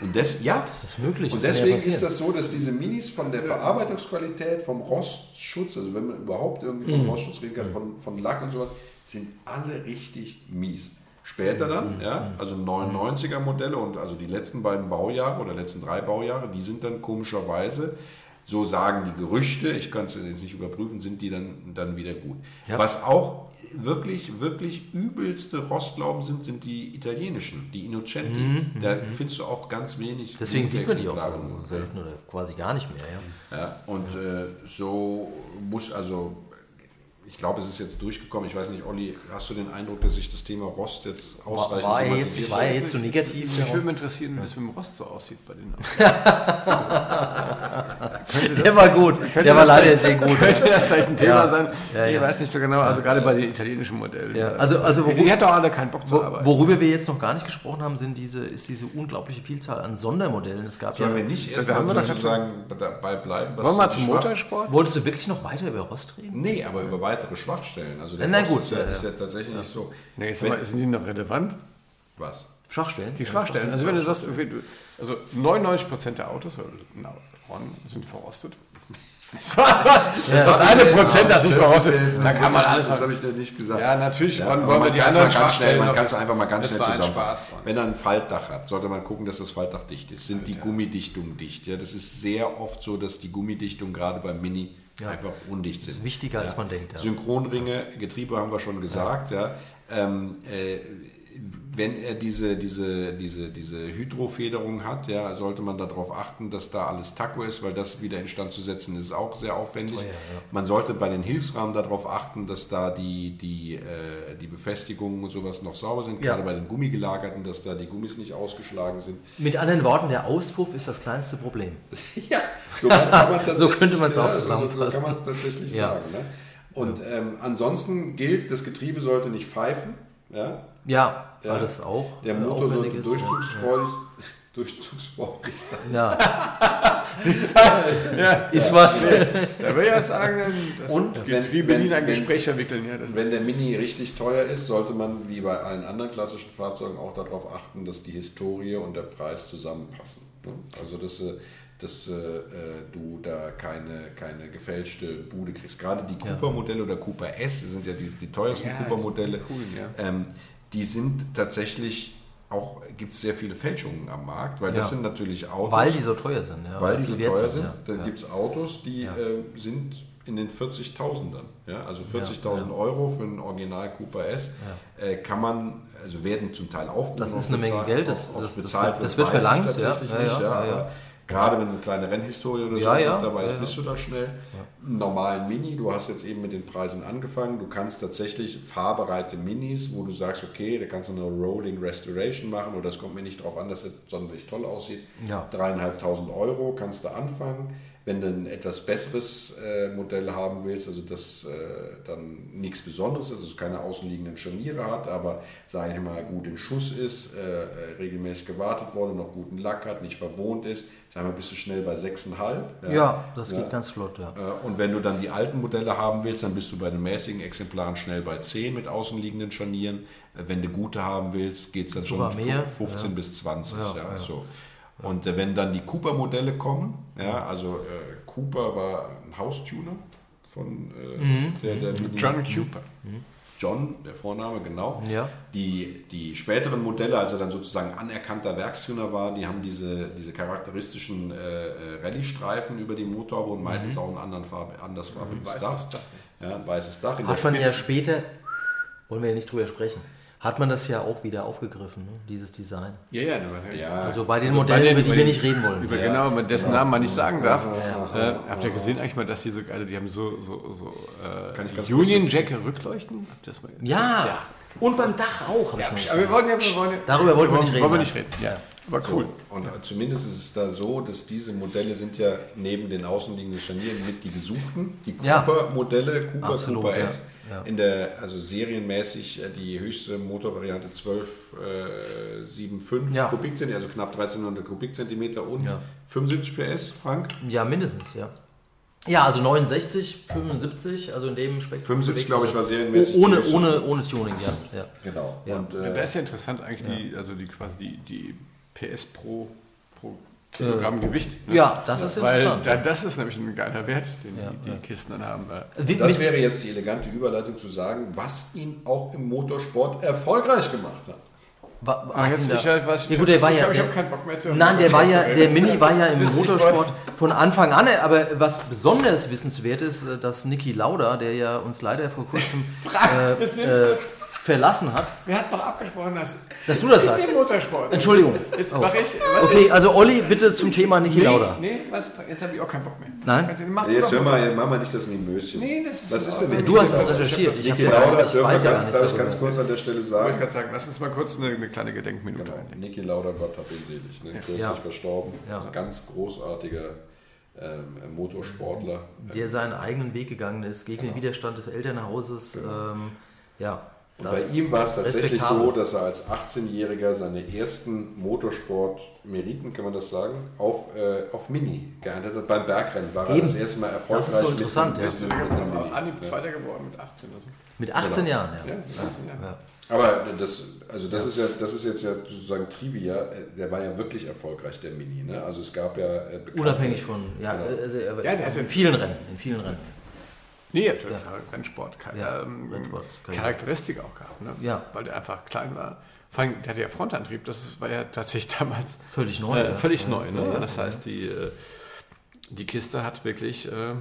Und das, ja, Das ist möglich, Und das deswegen ist das so, dass diese Minis von der Verarbeitungsqualität, vom Rostschutz, also wenn man überhaupt irgendwie Mhm. vom Rostschutz reden kann, von, von Lack und sowas, sind alle richtig mies. Später Mhm. dann, ja, also 99er Modelle und also die letzten beiden Baujahre oder letzten drei Baujahre, die sind dann komischerweise, so sagen die Gerüchte, ich kann es jetzt nicht überprüfen, sind die dann, dann wieder gut. Ja. Was auch wirklich, wirklich übelste Rostlauben sind, sind die italienischen, die Innocenti. da findest du auch ganz wenig. Mhm, Deswegen sieht man die auch so selten oder quasi gar nicht mehr, ja. Ja, und äh, so muss also, ich glaube, es ist jetzt durchgekommen. Ich weiß nicht, Olli, hast du den Eindruck, dass sich das Thema Rost jetzt War, ausreichend war, thematisiert jetzt, war jetzt so negativ? Mich ja. würde mich interessieren, wie es mit dem Rost so aussieht bei den Der war gut. Der war leider sehr gut. könnte das vielleicht ein Thema Ja. sein. Ja, ich ja. weiß nicht so genau, also gerade bei den italienischen Modellen. Ja, also- also die, worum- die hat doch alle keinen Bock zu arbeiten. worüber wir jetzt noch gar nicht gesprochen haben, sind diese, ist diese unglaubliche Vielzahl an Sondermodellen. Es gab ja. Sollen wir nicht Da erstmal haben wir doch sozusagen dabei bleiben? was Wollen wir die zum Motorsport? Wolltest du wirklich noch weiter über Rost reden? Nee, aber über weitere Schwachstellen. Also der Na gut, ist ja, ja, ist ja. ja tatsächlich nicht so. Nee, jetzt Wenn- mal, sind die noch relevant? was? Schwachstellen? Die Schwachstellen. Also wenn du sagst, also 99% der Autos Ron, sind verrostet. das ist eine Prozent, das nicht verrostet. Da kann man alles Das habe ich dir nicht gesagt. Ja, natürlich Ja, wollen, wir man die anderen schnell, Schwachstellen man noch- kann es einfach mal ganz Das schnell zusammenfassen. Wenn er ein Faltdach hat, sollte man gucken, dass das Faltdach dicht ist. Sind die Gummidichtungen dicht? Ja, das ist sehr oft so, dass die Gummidichtungen gerade beim Mini einfach undicht sind. ist wichtiger, als man denkt, ja. Synchronringe, Getriebe haben wir schon gesagt. Ja. Ähm, äh, wenn er diese, diese, diese, diese Hydrofederung hat, ja, sollte man darauf achten, dass da alles Taco ist, weil das wieder instand zu setzen ist auch sehr aufwendig. Teuer, ja. Man sollte bei den Hilfsrahmen darauf achten, dass da die, die, äh, die Befestigungen und sowas noch sauber sind, Ja. gerade bei den Gummigelagerten, dass da die Gummis nicht ausgeschlagen sind. Mit anderen Worten, der Auspuff ist das kleinste Problem. Ja, so, So könnte man es auch ja, so- zusammenfassen. So kann man es tatsächlich Ja. sagen. Ne? Und ähm, ansonsten gilt, das Getriebe sollte nicht pfeifen. Ja? Ja, Ja. das auch Der äh, Motor sollte durchzugsfreudig, durchzugsfreudig sein. Ja. Ist was. Da will ich ja sagen, das Und wenn- Getriebe wenn- nie in ein wenn- Gespräch verwickeln. Ja, wenn der Mini richtig teuer ist, sollte man wie bei allen anderen klassischen Fahrzeugen auch darauf achten, dass die Historie und der Preis zusammenpassen. ne? Also dass, äh, dass äh, du da keine, keine gefälschte Bude kriegst. Gerade die Cooper-Modelle oder Cooper S, sind ja die, die teuersten Ja, Cooper-Modelle, die coolen, ja. ähm, die sind tatsächlich auch, gibt es sehr viele Fälschungen am Markt, weil das Ja. sind natürlich Autos. Weil die so teuer sind. Ja, Weil die so teuer sind. Ja. Da Ja. gibt es Autos, die äh, sind in den 40.000ern. Ja? Also 40.000 Euro für einen Original Cooper S äh, kann man, also werden zum Teil aufgerufen. Das ist eine Menge Geld, das- das- das bezahlt wird- das wird verlangt, tatsächlich nicht. ja, Gerade wenn du eine kleine Rennhistorie oder so Ja, dabei ist, bist du da schnell. Normalen Mini, du hast jetzt eben mit den Preisen angefangen, du kannst tatsächlich fahrbereite Minis, wo du sagst, okay, da kannst du eine Rolling Restoration machen oder es kommt mir nicht darauf an, dass es sonderlich toll aussieht. Ja. Dreieinhalbtausend Euro kannst du anfangen. Wenn du ein etwas besseres äh, Modell haben willst, also das äh, dann nichts Besonderes ist, also keine außenliegenden Scharniere hat, aber sage ich mal gut in Schuss ist, äh, äh, regelmäßig gewartet wurde, noch guten Lack hat, nicht verwohnt ist, sagen wir, bist du schnell bei 6,5. Ja, das Ja. geht ganz flott. Ja. Äh, Und wenn du dann die alten Modelle haben willst, dann bist du bei den mäßigen Exemplaren schnell bei 10 mit außenliegenden Scharnieren. Äh, Wenn du gute haben willst, geht es dann schon Sogar mehr, 15 ja. bis 20. Ja, Ja, ja. So. Und äh, wenn dann die Cooper-Modelle kommen, ja, also äh, Cooper war ein Haustuner von äh, Mhm. der, der Mini- John Cooper. John, der Vorname, genau. Ja. Die, die späteren Modelle, als er dann sozusagen anerkannter Werkstuner war, die haben diese, diese charakteristischen äh, äh, Rallye-Streifen über die Motorhaube und meistens auch ein anderen Farbe, andersfarbiges weißes Dach. Dach. Ja, ein weißes Dach. In Hat der man ja Spitze- später, wollen wir ja nicht drüber sprechen, hat man das ja auch wieder aufgegriffen, ne? dieses Design. Ja, ja, Ja, Also bei den Also Modellen, bei den- über die wir den- nicht reden wollen. Über genau, man- dessen Namen man nicht sagen darf. Äh, habt ihr gesehen eigentlich mal, dass die so geile, die haben so, so, so äh, Kann ich ganz Union Jack Rückleuchten? Habt ihr das mal Ja, und beim Dach auch. Ja, aber wir wollen ja, wir wollen ja Darüber wollten wir nicht reden, Wollen wir ja. nicht reden, ja. Aber cool. Und zumindest ist es da so, dass diese Modelle sind ja neben den außenliegenden Scharnieren mit die gesuchten. Die Ja. Cooper-Modelle, Cooper, Absolut, Cooper ja. S. Ja. In der, also serienmäßig äh, die höchste Motorvariante 12,75 Ja. Kubikzentimeter, also knapp 1300 Kubikzentimeter und Ja. 75 PS, Frank. Ja, mindestens, ja. Ja, also 69, 75, also in dem Spektrum. 75, bewegt glaube ich, war serienmäßig Oh, ohne, ohne, ohne Tuning, ja. ja. Genau. Ja. Und, Da äh, ist ja interessant eigentlich die, also die quasi die, die PS pro, pro Kilogramm Gewicht. ne? Ja, das ist Weil interessant. da, das ist nämlich ein geiler Wert, den Ja, die, die ja. Kisten dann haben. Äh, Wie- das wäre jetzt die elegante Überleitung zu sagen, was ihn auch im Motorsport erfolgreich gemacht hat. Ah, jetzt, ich, ich, weiß, ja, gut, der war ich, ja. hab- ich der- habe keinen Bock mehr zu Nein, der war ja, der Mini war ja im Motorsport von Anfang an, aber was besonders wissenswert ist, äh, dass Niki Lauda, der ja uns leider vor kurzem äh, das nimmst äh, verlassen hat, Wir hatten doch abgesprochen, dass dass du das ich sagst. den Motorsport. Entschuldigung. Jetzt Oh. mache ich. Was Okay, also Olli, bitte zum Thema Niki Nee, Lauda. nee, was, jetzt habe ich auch keinen Bock mehr. Nein? Also, mach du Jetzt hör mal. mach mal nicht das Mimöschen. Nee, das ist Was ist denn. Du hast es recherchiert. Ich, hab Niki Lauda, ich weiß ja ganz, darf ich ganz kurz an der Stelle Ich wollte sagen. gerade sagen, lass uns mal kurz eine, eine kleine Gedenkminute Genau. einlegen. Niki Lauda, Gott hab ihn selig, ne? kürzlich Ja. verstorben. Ja. Ganz großartiger ähm, Motorsportler. Der seinen eigenen Weg gegangen ist, gegen den Widerstand des Elternhauses. Ähm, ja, Und das bei ihm war es tatsächlich so, dass er als 18-Jähriger seine ersten Motorsport-Meriten, kann man das sagen, auf, äh, auf Mini geerntet hat. Beim Bergrennen war er Eben. das erste Mal Das erfolgreich. ist so interessant, mit, ja. mit, War. Anhieb Ja. Zweiter geworden mit 18 oder so. Mit 18 Jahren, ja. Ja. Mit 18 Jahren. Ja. Aber das, also das ist ja, das ist jetzt ja sozusagen Trivia. Der war ja wirklich erfolgreich, der Mini. Ne? Also es gab ja äh, bekannte- Unabhängig von, ja, Genau. also er, Ja, in vielen Rennen, in vielen Rennen. Nee, er hat ja. Rennsport, keine Ja, ähm, Rennsport, keine- Charakteristik auch gehabt, ne? Ja. weil der einfach klein war. Vor allem, der hatte ja Frontantrieb, das war ja tatsächlich damals Völlig neu. äh, völlig ja. neu. Ne? Ja, ja. Das heißt, die, äh, die Kiste hat wirklich äh,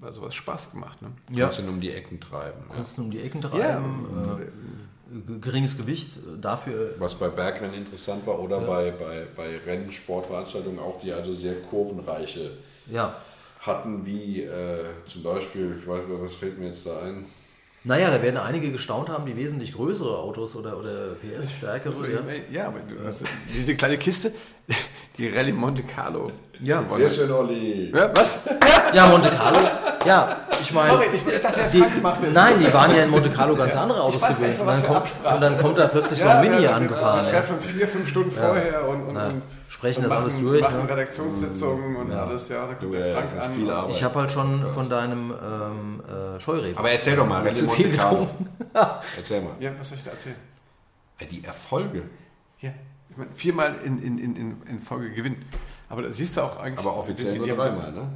also was Spaß gemacht. Ne? ja. Kannst ihn um die Ecken treiben. Ja. Kannst um die Ecken treiben. äh, g- geringes Gewicht, äh, dafür Was bei Bergrennen interessant war oder bei, bei, bei Rennsportveranstaltungen auch, die also sehr kurvenreiche ja. Hatten, wie äh, zum Beispiel, ich weiß nicht, was fällt mir jetzt da ein? Naja, da werden einige gestaunt haben, die wesentlich größere Autos oder, oder PS-stärkere. Also, ja. ja, aber du, also, diese kleine Kiste, die Rallye Monte Carlo. Ja. Sehr schön, Olli. Ja, was? ja, Monte Carlo. Ja, ich meine. Sorry, ich, ich dachte, der Die, Frank macht das. nein, die waren ja in Monte Carlo ganz andere Autos gewöhnt. Und dann, kommt, und dann kommt da plötzlich so ein Mini wir- angefahren. Wir Ja. treffen uns vier, fünf Stunden vorher und, und, Ja. und Sprechen und das alles machen, durch, Machen ne? Redaktionssitzungen und alles, ja. Da kommt Du, der ja, Frank an. Arbeit. Ich habe halt schon von deinem ähm, äh, Scheureben Aber erzähl doch mal, Rallye zu viel getrunken. Erzähl mal. Ja, was soll ich da erzählen? Äh, Die Erfolge. Ja, ich meine, viermal in, in, in, in, Folge gewinnen. Aber da siehst du auch eigentlich. Aber offiziell nur dreimal, ne?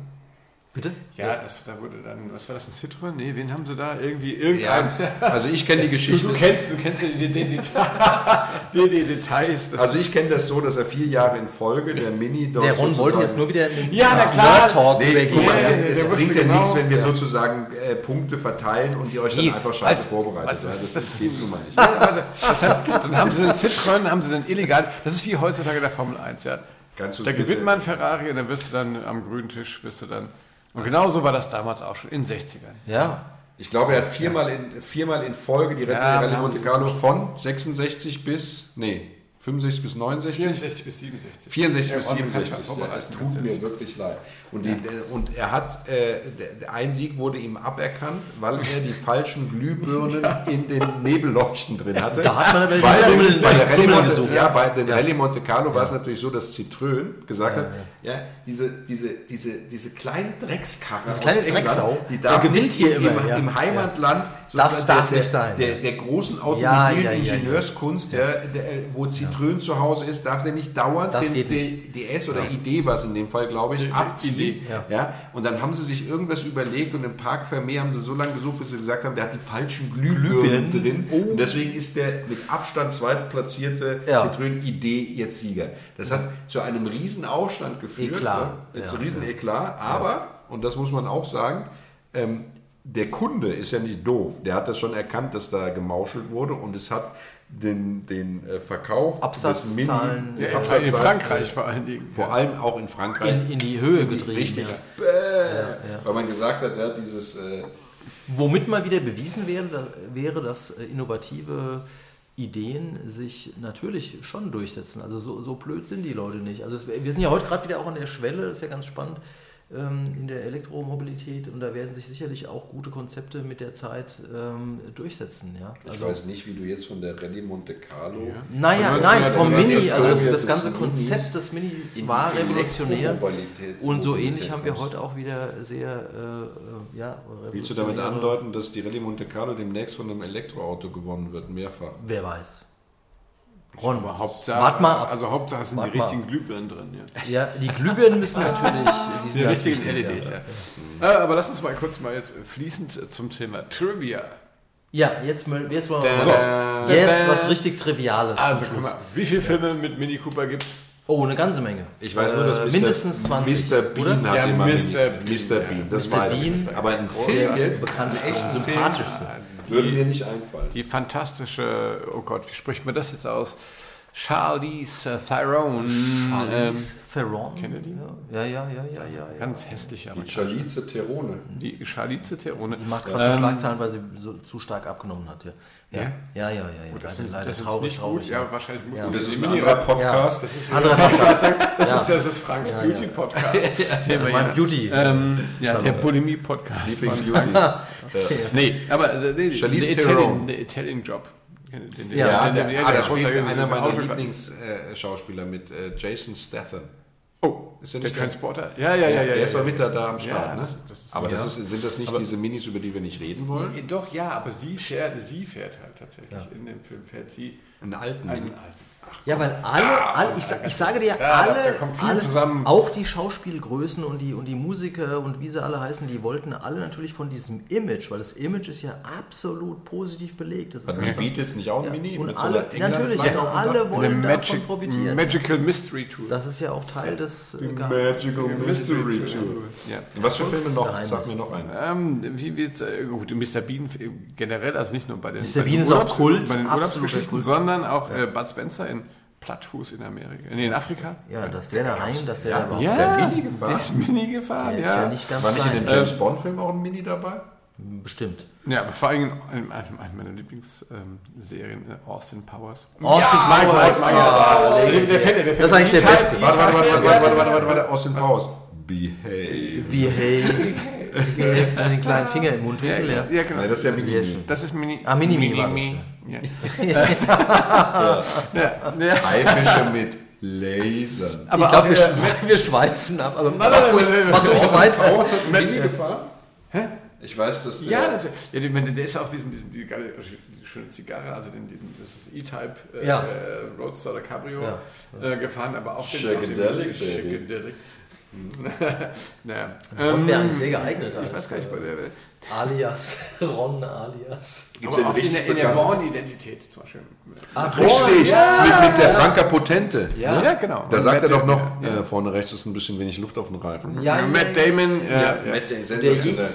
Bitte? Ja, das, da wurde dann, was war das, ein Citroën? Nee, wen haben sie da? Irgendwie, irgendein. also ich kenne die Du, Geschichte. du kennst, du kennst ja die, die, die, die, die Details. Das Also ich kenne das so, dass er vier Jahre in Folge der Mini dort Der Ron wollte jetzt nur wieder in den Ja, na klar. Nerd-Talk Nee, übergehen. mal, Ja, ja, es bringt ja genau. nichts, wenn wir Ja. sozusagen äh, Punkte verteilen und die euch dann einfach scheiße was- vorbereitet. ja, was das, ist das? das geht nun mal nicht. Ja, das dann haben sie einen Citroën, haben sie dann illegal. Das ist wie heutzutage der Formel 1, ja. Kannst Da gewinnt man Ferrari und dann wirst du dann am grünen Tisch, wirst du dann. Und genauso war das damals auch schon in den 60ern. Ja, Ich glaube, er hat viermal in, viermal in Folge die Rallye, Ja, Carlo von 66 bis, nee, 65 bis 69. 64 bis 67. 64 Ja, bis und man kann 67. sich Ja, vorbereiten. es tut mir wirklich leid. Und, die, und er hat, äh, der- ein Sieg wurde ihm aberkannt, weil er die falschen Glühbirnen in den Nebelleuchten drin hatte. Da hat man aber Weil Krümel- bei der Rallye Monte, gesucht. ja, bei den Rallye Monte Carlo war es natürlich so, dass Citroën gesagt hat, ja, diese, diese, diese, diese kleine Dreckskarre kleine Drecksau, die der darf nicht hier im, immer, ja. im Heimatland Das darf der, nicht sein, Der, der, großen automobilen ja, ja, wo Citroën zu Hause ist, darf der nicht dauernd Das den, den DS oder ID war es in dem Fall, glaube ich, abziehen. Ja. Und dann haben sie sich irgendwas überlegt und im Park Vermeer haben sie so lange gesucht, bis sie gesagt haben, der hat die falschen Glühbirnen drin. Und deswegen ist der mit Abstand zweitplatzierte. Citroën ID jetzt Sieger. Das hat zu einem riesen Aufstand geführt. Eklat. Ne? Zu riesen Eklat. Aber, und das muss man auch sagen, ähm, der Kunde ist ja nicht doof. Der hat das schon erkannt, dass da gemauschelt wurde und es hat den, den äh, Verkauf Absatzzahlen, des Mini, Ja, in, Absatzzahlen, in Frankreich vor allen Dingen. Vor allem auch in Frankreich. in, in die Höhe getrieben. Richtig. Ja. Bäh. Weil man gesagt hat, ja, dieses. Äh, Womit mal wieder bewiesen wäre, dass, wäre, dass äh, innovative Ideen sich natürlich schon durchsetzen. Also so, so blöd sind die Leute nicht. Also es, wir sind ja heute gerade wieder auch an der Schwelle, das ist ja ganz spannend, in der Elektromobilität und da werden sich sicherlich auch gute Konzepte mit der Zeit ähm, durchsetzen. Ja? ich Also, weiß nicht, wie du jetzt von der Rallye Monte Carlo. naja, Von nein, vom 1900 Mini, also das, das ganze Konzept des Minis die war revolutionär. Und so ähnlich haben wir heute auch wieder sehr, äh, äh, ja, Willst du damit andeuten, dass die Rallye Monte Carlo demnächst von einem Elektroauto gewonnen wird? Mehrfach. Wer weiß. Ron, Aber Hauptsache, wart mal ab. also Hauptsache sind Wart die richtigen Glühbirnen drin. Ja. Ja, die Glühbirnen müssen natürlich, die Die richtigen LEDs, ja. ja. Äh, aber lass uns mal kurz mal jetzt fließend zum Thema Trivia. Ja, jetzt, mal- jetzt, wollen wir So. mal, jetzt was richtig Triviales. Also, guck mal, wie viele Filme mit Mini Cooper gibt's? Oh, eine ganze Menge. Ich weiß nur, dass Äh, Mr. mindestens 20. Mr. Bean oder? hat Ja, immer Mr. Mr. Bean. Das Mr. war Bean, Aber ein Film Der jetzt bekannteste echt und ein Film, sympathischste. würde mir nicht einfallen. Die fantastische, oh Gott, wie spricht man das jetzt aus? Charlize Theron. Ähm, Charlize Theron. kennt ihr die? Ja, ja, ja, ja, ja. ja. ganz hässliche Die. Chalice Terone. Die Charlize Theron. Die macht gerade so Schlagzeilen, weil sie so zu stark abgenommen hat. Ja, ja, Ja? ja, ja. ja, ja. Das, Leider, ist, leider das ist traurig, nicht traurig. gut. Ja, wahrscheinlich musst du Das die ist ein anderer Podcast. Das ist, Anderer das, Podcast. das, Ja. ist, das ist Franks Ja, ja. Beauty-Podcast. Wir mein Beauty. Ähm, ja, der Bulimie-Podcast. Sleeping Beauty. Nee, aber äh, nee, Charlize The Theron. Italian, The Italian Job. Den, den, Ja, der, ah, der da spielt große- einer meiner Lieblingsschauspieler mit äh, Jason Statham. Oh, Ist der der Transporter? Ja, ja, ja. ja, der ja, ist doch ja. mit da, da am Start, Ja, ne? das- das aber das ist, sind das nicht Aber- diese Minis, über die wir nicht reden wollen? Nee, Doch, ja, aber sie fährt, sie fährt halt tatsächlich. In dem Film fährt sie Einen alten einen alten. Ja, weil alle, alle ich, ich sage dir, alle, da kommt viel alle zusammen. auch die Schauspielgrößen und die, und die Musiker und wie sie alle heißen, die wollten alle natürlich von diesem Image, weil das Image ist ja absolut positiv belegt. Das ist Hatten die Beatles nicht auch ein ja, Mini? und mit so alle, einer Englandflagge natürlich, ja, dem alle wollen Eine davon Magic, profitieren. Magical Mystery Tour. Das ist ja auch Teil des äh, Ga- Magical Mystery Tour. Ja. Was für Filme noch? Geheimnis. Sag mir noch einen. Ähm, wie wird's, äh, gut, Mr. Bean äh, generell, also nicht nur bei den, Mr. bei den Bean ist auch Kult, bei den Urlaubsgeschichten, Kult. sondern auch äh, Bud Spencer in Plattfuß in Amerika, nee, in Afrika. Ja, dass der da rein, dass der da überhaupt Ja, der Mini gefahren? Der ist Mini gefahren, der ja. ist ja nicht ganz War nicht in den James Bond Film auch ein Mini dabei? Bestimmt. Ja, aber vor allem in einem, meiner Lieblingsserien, äh, Austin Powers. Austin Powers. Das ist eigentlich der Beste. Warte, warte, warte, warte, warte, warte, warte, warte, Austin Powers. Behave. Wie hey, mit den kleinen Finger im Mundwinkel, ja. ja, ja, genau. Nein, das ist ja Sehr Mini. schön. Das ist Mini. Ah, Mini-Mi war Mini. Ja. ja. ja. Haifische mit Lasern. Aber ich glaube, wir, wir schweifen ab, aber mach, nein, nein, nein, mach ruhig weiter. Powers hat Mini gefahren? Hä? Ich weiß, dass der... Ja, natürlich. Ja, die- der, der ist auch diesen, diesen die, geile, die schöne Zigarre, also den, den, das ist E-Type äh, Ja. äh, Roadster oder Cabrio Ja. Äh, gefahren, aber auch den Shagadelic, den. Shagadelic. naja. Ron wäre Ähm, eigentlich sehr geeignet. Ich weiß gar nicht, bei der, alias. Ron alias. Den auch in der, in der? Born-Identität zum Beispiel. Ah, Richtig, ja. mit, mit der Franka Potente. Ja. Ja, genau. Da Und sagt er Matt doch noch, Damon, äh, vorne rechts ist ein bisschen wenig Luft auf dem Reifen. Ja, Ja, ja, Matt ja. Damon, äh, Ja, ja. Matt Damon,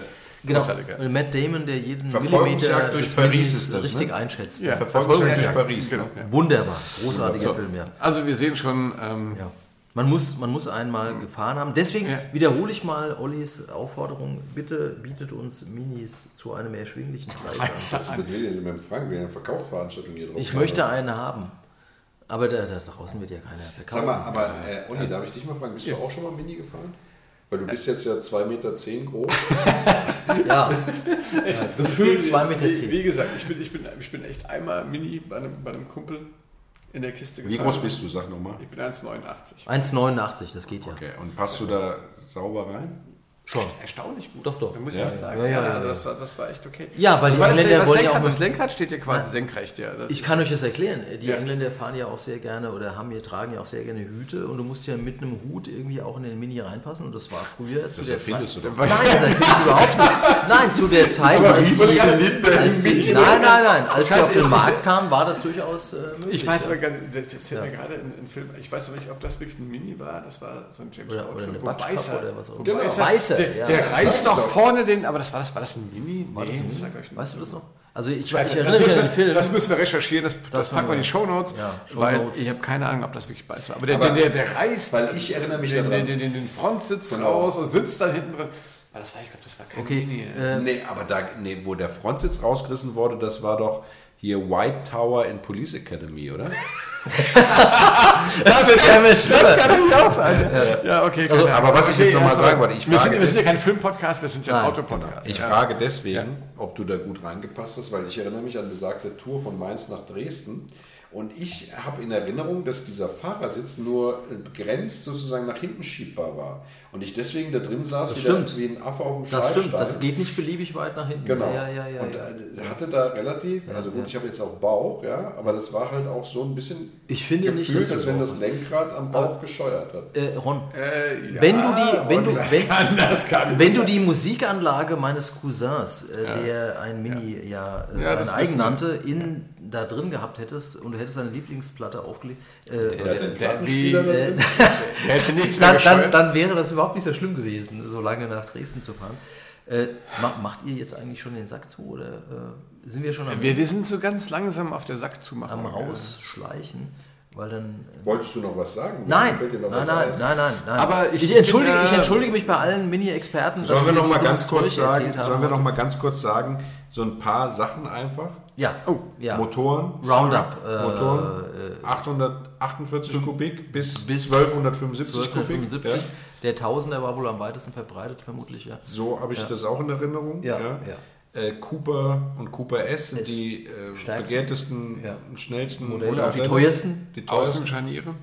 genau. Und Matt Damon, der jeden Verfolgungsjagd Millimeter durch des Paris ist das, richtig ne? einschätzt. Ja. Verfolgungsjagd durch Paris. Genau, ne? ja. Wunderbar. Großartiger So. Film, ja. Also wir sehen schon, ähm, ja. Man muss, man muss einmal gefahren haben. Deswegen Ja. wiederhole ich mal Ollis Aufforderung. Bitte bietet uns Minis zu einem erschwinglichen Preis an. Was will denn mit dem Frank, wenn eine Verkaufsveranstaltung hier drauf Ich haben? möchte einen haben. Aber da, da draußen wird ja keiner verkaufen. Sag mal, aber äh, Olli, darf ich dich mal fragen, bist du auch schon mal Mini gefahren? Weil du bist jetzt ja 2,10 Meter zehn groß. Ja. ja. Gefühlt 2,10 Meter. Wie, wie gesagt, ich bin, ich, bin, ich bin echt einmal Mini bei einem, bei einem Kumpel in der Kiste Wie groß bist du, sag nochmal? Ich bin 1,89. 1,89, das geht ja. Okay, und passt du da sauber rein? Schon. Erstaunlich gut. Doch, doch. Da muss ich Ja. echt sagen. Ja, ja, also ja. das, war, das war echt okay. Ja, weil die das, Engländer das, wollen ja auch das Lenkrad steht ja quasi senkrecht. Ja. Ich kann euch das erklären. Die Ja. Engländer fahren ja auch sehr gerne oder haben hier, tragen ja auch sehr gerne Hüte und du musst ja mit einem Hut irgendwie auch in den Mini reinpassen und das war früher zu Das der erfindest Zeit. du doch. Nein, das ich überhaupt nicht. Nein, zu der Zeit, als die, als die, nein, nein, nein, als sie Scheiße, auf den Markt kamen, war das durchaus äh, möglich. Ich weiß aber gar nicht, das Ja. mir gerade in, Film, ich weiß aber nicht, ob das wirklich ein Mini war, das war so ein James Bond oder eine Batschkappe oder was auch immer. Beißer- Beißer, der, ja. der reißt doch ich vorne den, aber das war das, war das ein Mini? War das ein ich, Weißt du das noch? Also ich, ich Das, erinnere das, mich müssen an den wir, Film. das müssen wir recherchieren, das, das, packen wir in die Shownotes, Ja, weil Shownotes. ich habe keine Ahnung, ob das wirklich Beiß war. Aber der, Aber- der, der, der reißt Weil ich erinnere mich den, daran. den, den, den Frontsitz Genau. raus und sitzt dann hinten drin. Aber das war, ich glaube, das war kein Okay, Mini. äh, Nee, aber da, nee, wo der Frontsitz rausgerissen wurde, das war doch hier White Tower in Police Academy, oder? das ja immer schlimmer. das kann doch nicht auch sein. Ja, okay. Also, aber was ich jetzt noch mal sagen wollte, ich wir, frage sind, wir sind ja kein Filmpodcast, wir sind ja ein Autopodcast. Ich ja. frage deswegen, ob du da gut reingepasst hast, weil ich erinnere mich an besagte Tour von Mainz nach Dresden. Und ich habe in Erinnerung, dass dieser Fahrersitz nur äh, begrenzt sozusagen nach hinten schiebbar war. Und ich deswegen da drin saß Das wie, der, wie ein Affe auf dem Das stimmt, das geht nicht beliebig weit nach hinten. Genau. Ja, ja, ja. und ja. äh, hatte da relativ, also gut, ich habe jetzt auch Bauch, ja, aber das war halt auch so ein bisschen Ich finde nicht, gefühlt, dass als wenn das Lenkrad am Bauch gescheuert hat. Äh, Ron, Äh, wenn du die, wenn du, und das wenn, kann, das kann. wenn du die Musikanlage meines Cousins, äh, der ein Mini ja, äh, sein eigen nannte, in, da drin gehabt hättest und du hättest seine Lieblingsplatte aufgelegt, äh, Er der- drin. Der hätte nichts mehr dann, dann, dann wäre das überhaupt nicht so schlimm gewesen, so lange nach Dresden zu fahren. Äh, ma- macht ihr jetzt eigentlich schon den Sack zu oder äh, sind wir schon am, Wir, wir sind so ganz langsam auf der Sack zu machen. am Rausschleichen? Weil dann. Wolltest du noch was sagen? Nein, nein, was nein, ein? nein, nein, nein. Aber ich- ich, entschuldige, bin, äh, ich entschuldige mich bei allen Mini-Experten. Sollen wir noch so mal ganz kurz sagen, sollen wir noch mal ganz kurz sagen, so ein paar Sachen einfach. Ja, Oh, ja. Motoren, Roundup. äh, Motoren, 848 Kubik bis, bis 1275 Kubik. 1275. Ja. Der Tausender war wohl am weitesten verbreitet, vermutlich, ja. So habe ich das auch in Erinnerung. Ja, Äh, Cooper und Cooper S sind S. die äh, begehrtesten, Ja. schnellsten Modelle, auch die teuersten. Die teuersten. Außenscharniere.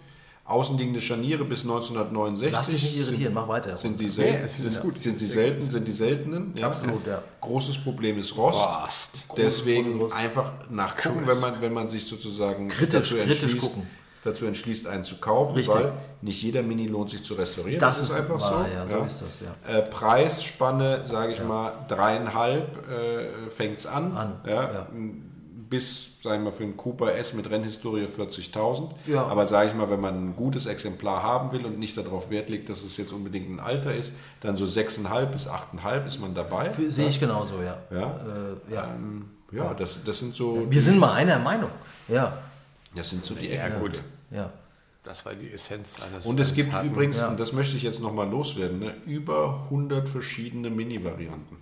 Außenliegende Scharniere bis 1969. Lass dich nicht irritieren, sind, mach weiter. Sind die, Nee, ist sind, gut. sind die Sehr selten, sind die seltenen. Ja. Absolut, ja. Großes Problem ist Rost. Rost. Deswegen Rost. einfach nachgucken, wenn man, wenn man sich sozusagen Kritisch, dazu, kritisch entschließt, gucken. Dazu entschließt, einen zu kaufen, Richtig. weil nicht jeder Mini lohnt sich zu restaurieren. Das ist einfach wahr, so. ja, so ist das, ja. Äh, Preisspanne, sage ich mal, dreieinhalb äh, fängt es an. An, ja, ja. Bis, sagen wir mal, für einen Cooper S mit Rennhistorie 40.000. Ja. Aber sage ich mal, wenn man ein gutes Exemplar haben will und nicht darauf Wert legt, dass es jetzt unbedingt ein Alter ist, dann so 6,5 bis 8,5 ist man dabei. Sehe ich genauso, ja. Ja. Äh, ja. Ähm, ja, das, das sind so, Wir sind mal einer Meinung. Ja, das sind so die Ja, Ecken. gut. ja. Das war die Essenz eines. Und es eines gibt harten- übrigens, ja. und das möchte ich jetzt nochmal loswerden, ne, über 100 verschiedene Mini-Varianten.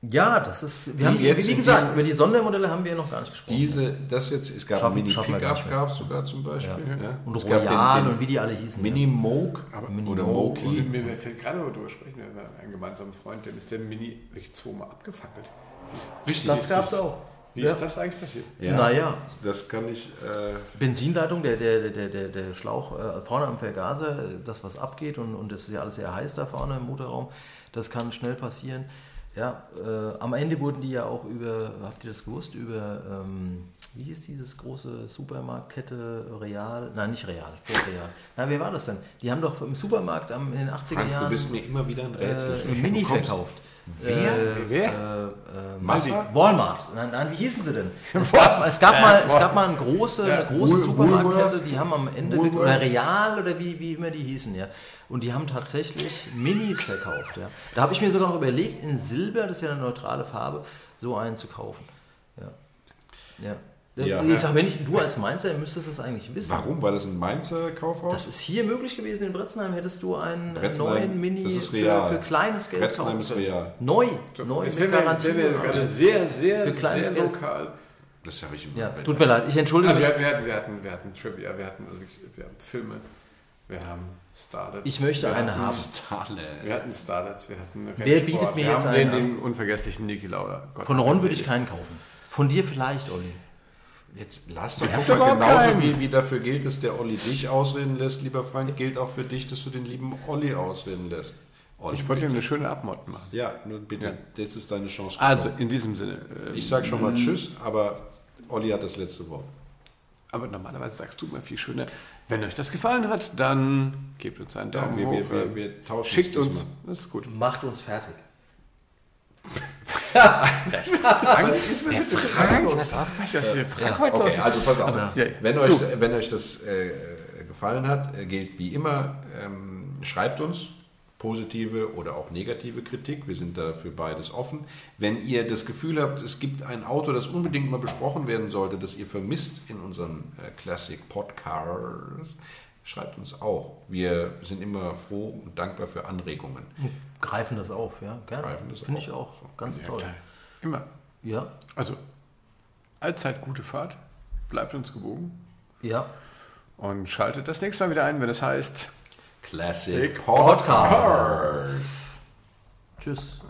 Ja, das ist. Wir Die haben, jetzt wie gesagt, über die Sondermodelle haben wir noch gar nicht gesprochen. Diese, das jetzt, es gab Schaffen- Mini-Pickup, mehr. gab es sogar zum Beispiel. Ja. und es gab Royal den, den und wie die alle hießen. Mini Moog Mini oder Moki. Mir, fällt gerade, drüber sprechen, wir haben einen gemeinsamen Freund, dem ist der Mini wirklich zweimal abgefackelt. Richtig. ja. das gab es auch. Wie Ja. ist das eigentlich passiert? Ja, Naja, Das kann ich. Äh, Benzinleitung, der, der, der, der, der Schlauch äh, vorne am Vergaser, das was abgeht und, und es ist ja alles sehr heiß da vorne im Motorraum, das kann schnell passieren. Ja, äh, am Ende wurden die ja auch über, habt ihr das gewusst, über, ähm, wie hieß dieses große Supermarktkette Real? Nein, nicht Real, vor Real. Na, wer war das denn? Die haben doch im Supermarkt am, in den 80er Frank, Jahren du bist mir immer wieder ein Rätsel. äh, ein Mini verkauft. Wer? Äh, Wer? Äh, äh? Walmart. Nein, nein, wie hießen sie denn? Es gab, es gab, mal, es gab mal eine große, eine große Wool- Supermarktkette, die haben am Ende, mit, oder Real oder wie, wie immer die hießen, ja. Und die haben tatsächlich Minis verkauft, ja. Da habe ich mir sogar noch überlegt, in Silber, das ist ja eine neutrale Farbe, so einen zu kaufen. Ja. ja. Ja. ich sag, wenn ich, du als Mainzer müsstest das eigentlich wissen. Warum? War das ein Mainzer Kaufhaus? Das ist hier möglich gewesen in Bretzenheim, hättest du einen äh, Bretzenheim, neuen Mini das ist für, real. für kleines Geld Bretzenheim kaufen ist real. Neu, neu Jetzt mit Garantie. und gerade sehr, sehr, Für kleines sehr Geld. lokal. Das habe ich Ja, tut mir leid, ich entschuldige Also wir mich. hatten, wir, hatten, wir, hatten, wir hatten Trivia, wir hatten, also wirklich, wir haben Filme, wir haben Starlet. Ich möchte wir eine hatten, haben. Wir hatten Starlets, wir hatten Wer bietet mir wir jetzt haben einen den, den unvergesslichen Niki Lauda. Gott Von Ron würde ich keinen kaufen. Von dir vielleicht, Olli. Jetzt lass doch guck mal, genauso wie, wie dafür gilt, dass der Olli dich ausreden lässt, lieber Frank, gilt auch für dich, dass du den lieben Olli ausreden lässt. Olli, Ich wollte ja bitte. eine schöne Abmod machen. Ja, nur bitte, Ja. das ist deine Chance. Also, in diesem Sinne. äh, ich sage schon mal Tschüss, aber Olli hat das letzte Wort. Aber normalerweise sagst du immer viel schöner. Wenn euch das gefallen hat, dann gebt uns einen Ja, Daumen wir, hoch. wir, wir, wir tauschen schickt uns. Das ist gut. Macht uns fertig. Angst ist. Was ist das hier? Frank heute Okay, los? also pass auf. ja. Wenn, euch, wenn euch das äh, gefallen hat, äh, gilt wie immer, ähm, schreibt uns positive oder auch negative Kritik. Wir sind dafür beides offen. Wenn ihr das Gefühl habt, es gibt ein Auto, das unbedingt mal besprochen werden sollte, das ihr vermisst in unseren äh, Classic Podcasts, schreibt uns auch. Wir sind immer froh und dankbar für Anregungen. Greifen das auf, ja, gerne. Greifen das Finde auf. ich auch. Ganz toll. Immer. Ja, Also, allzeit gute Fahrt. Bleibt uns gewogen. ja. Und schaltet das nächste Mal wieder ein, wenn es heißt. Classic Podcast. Tschüss.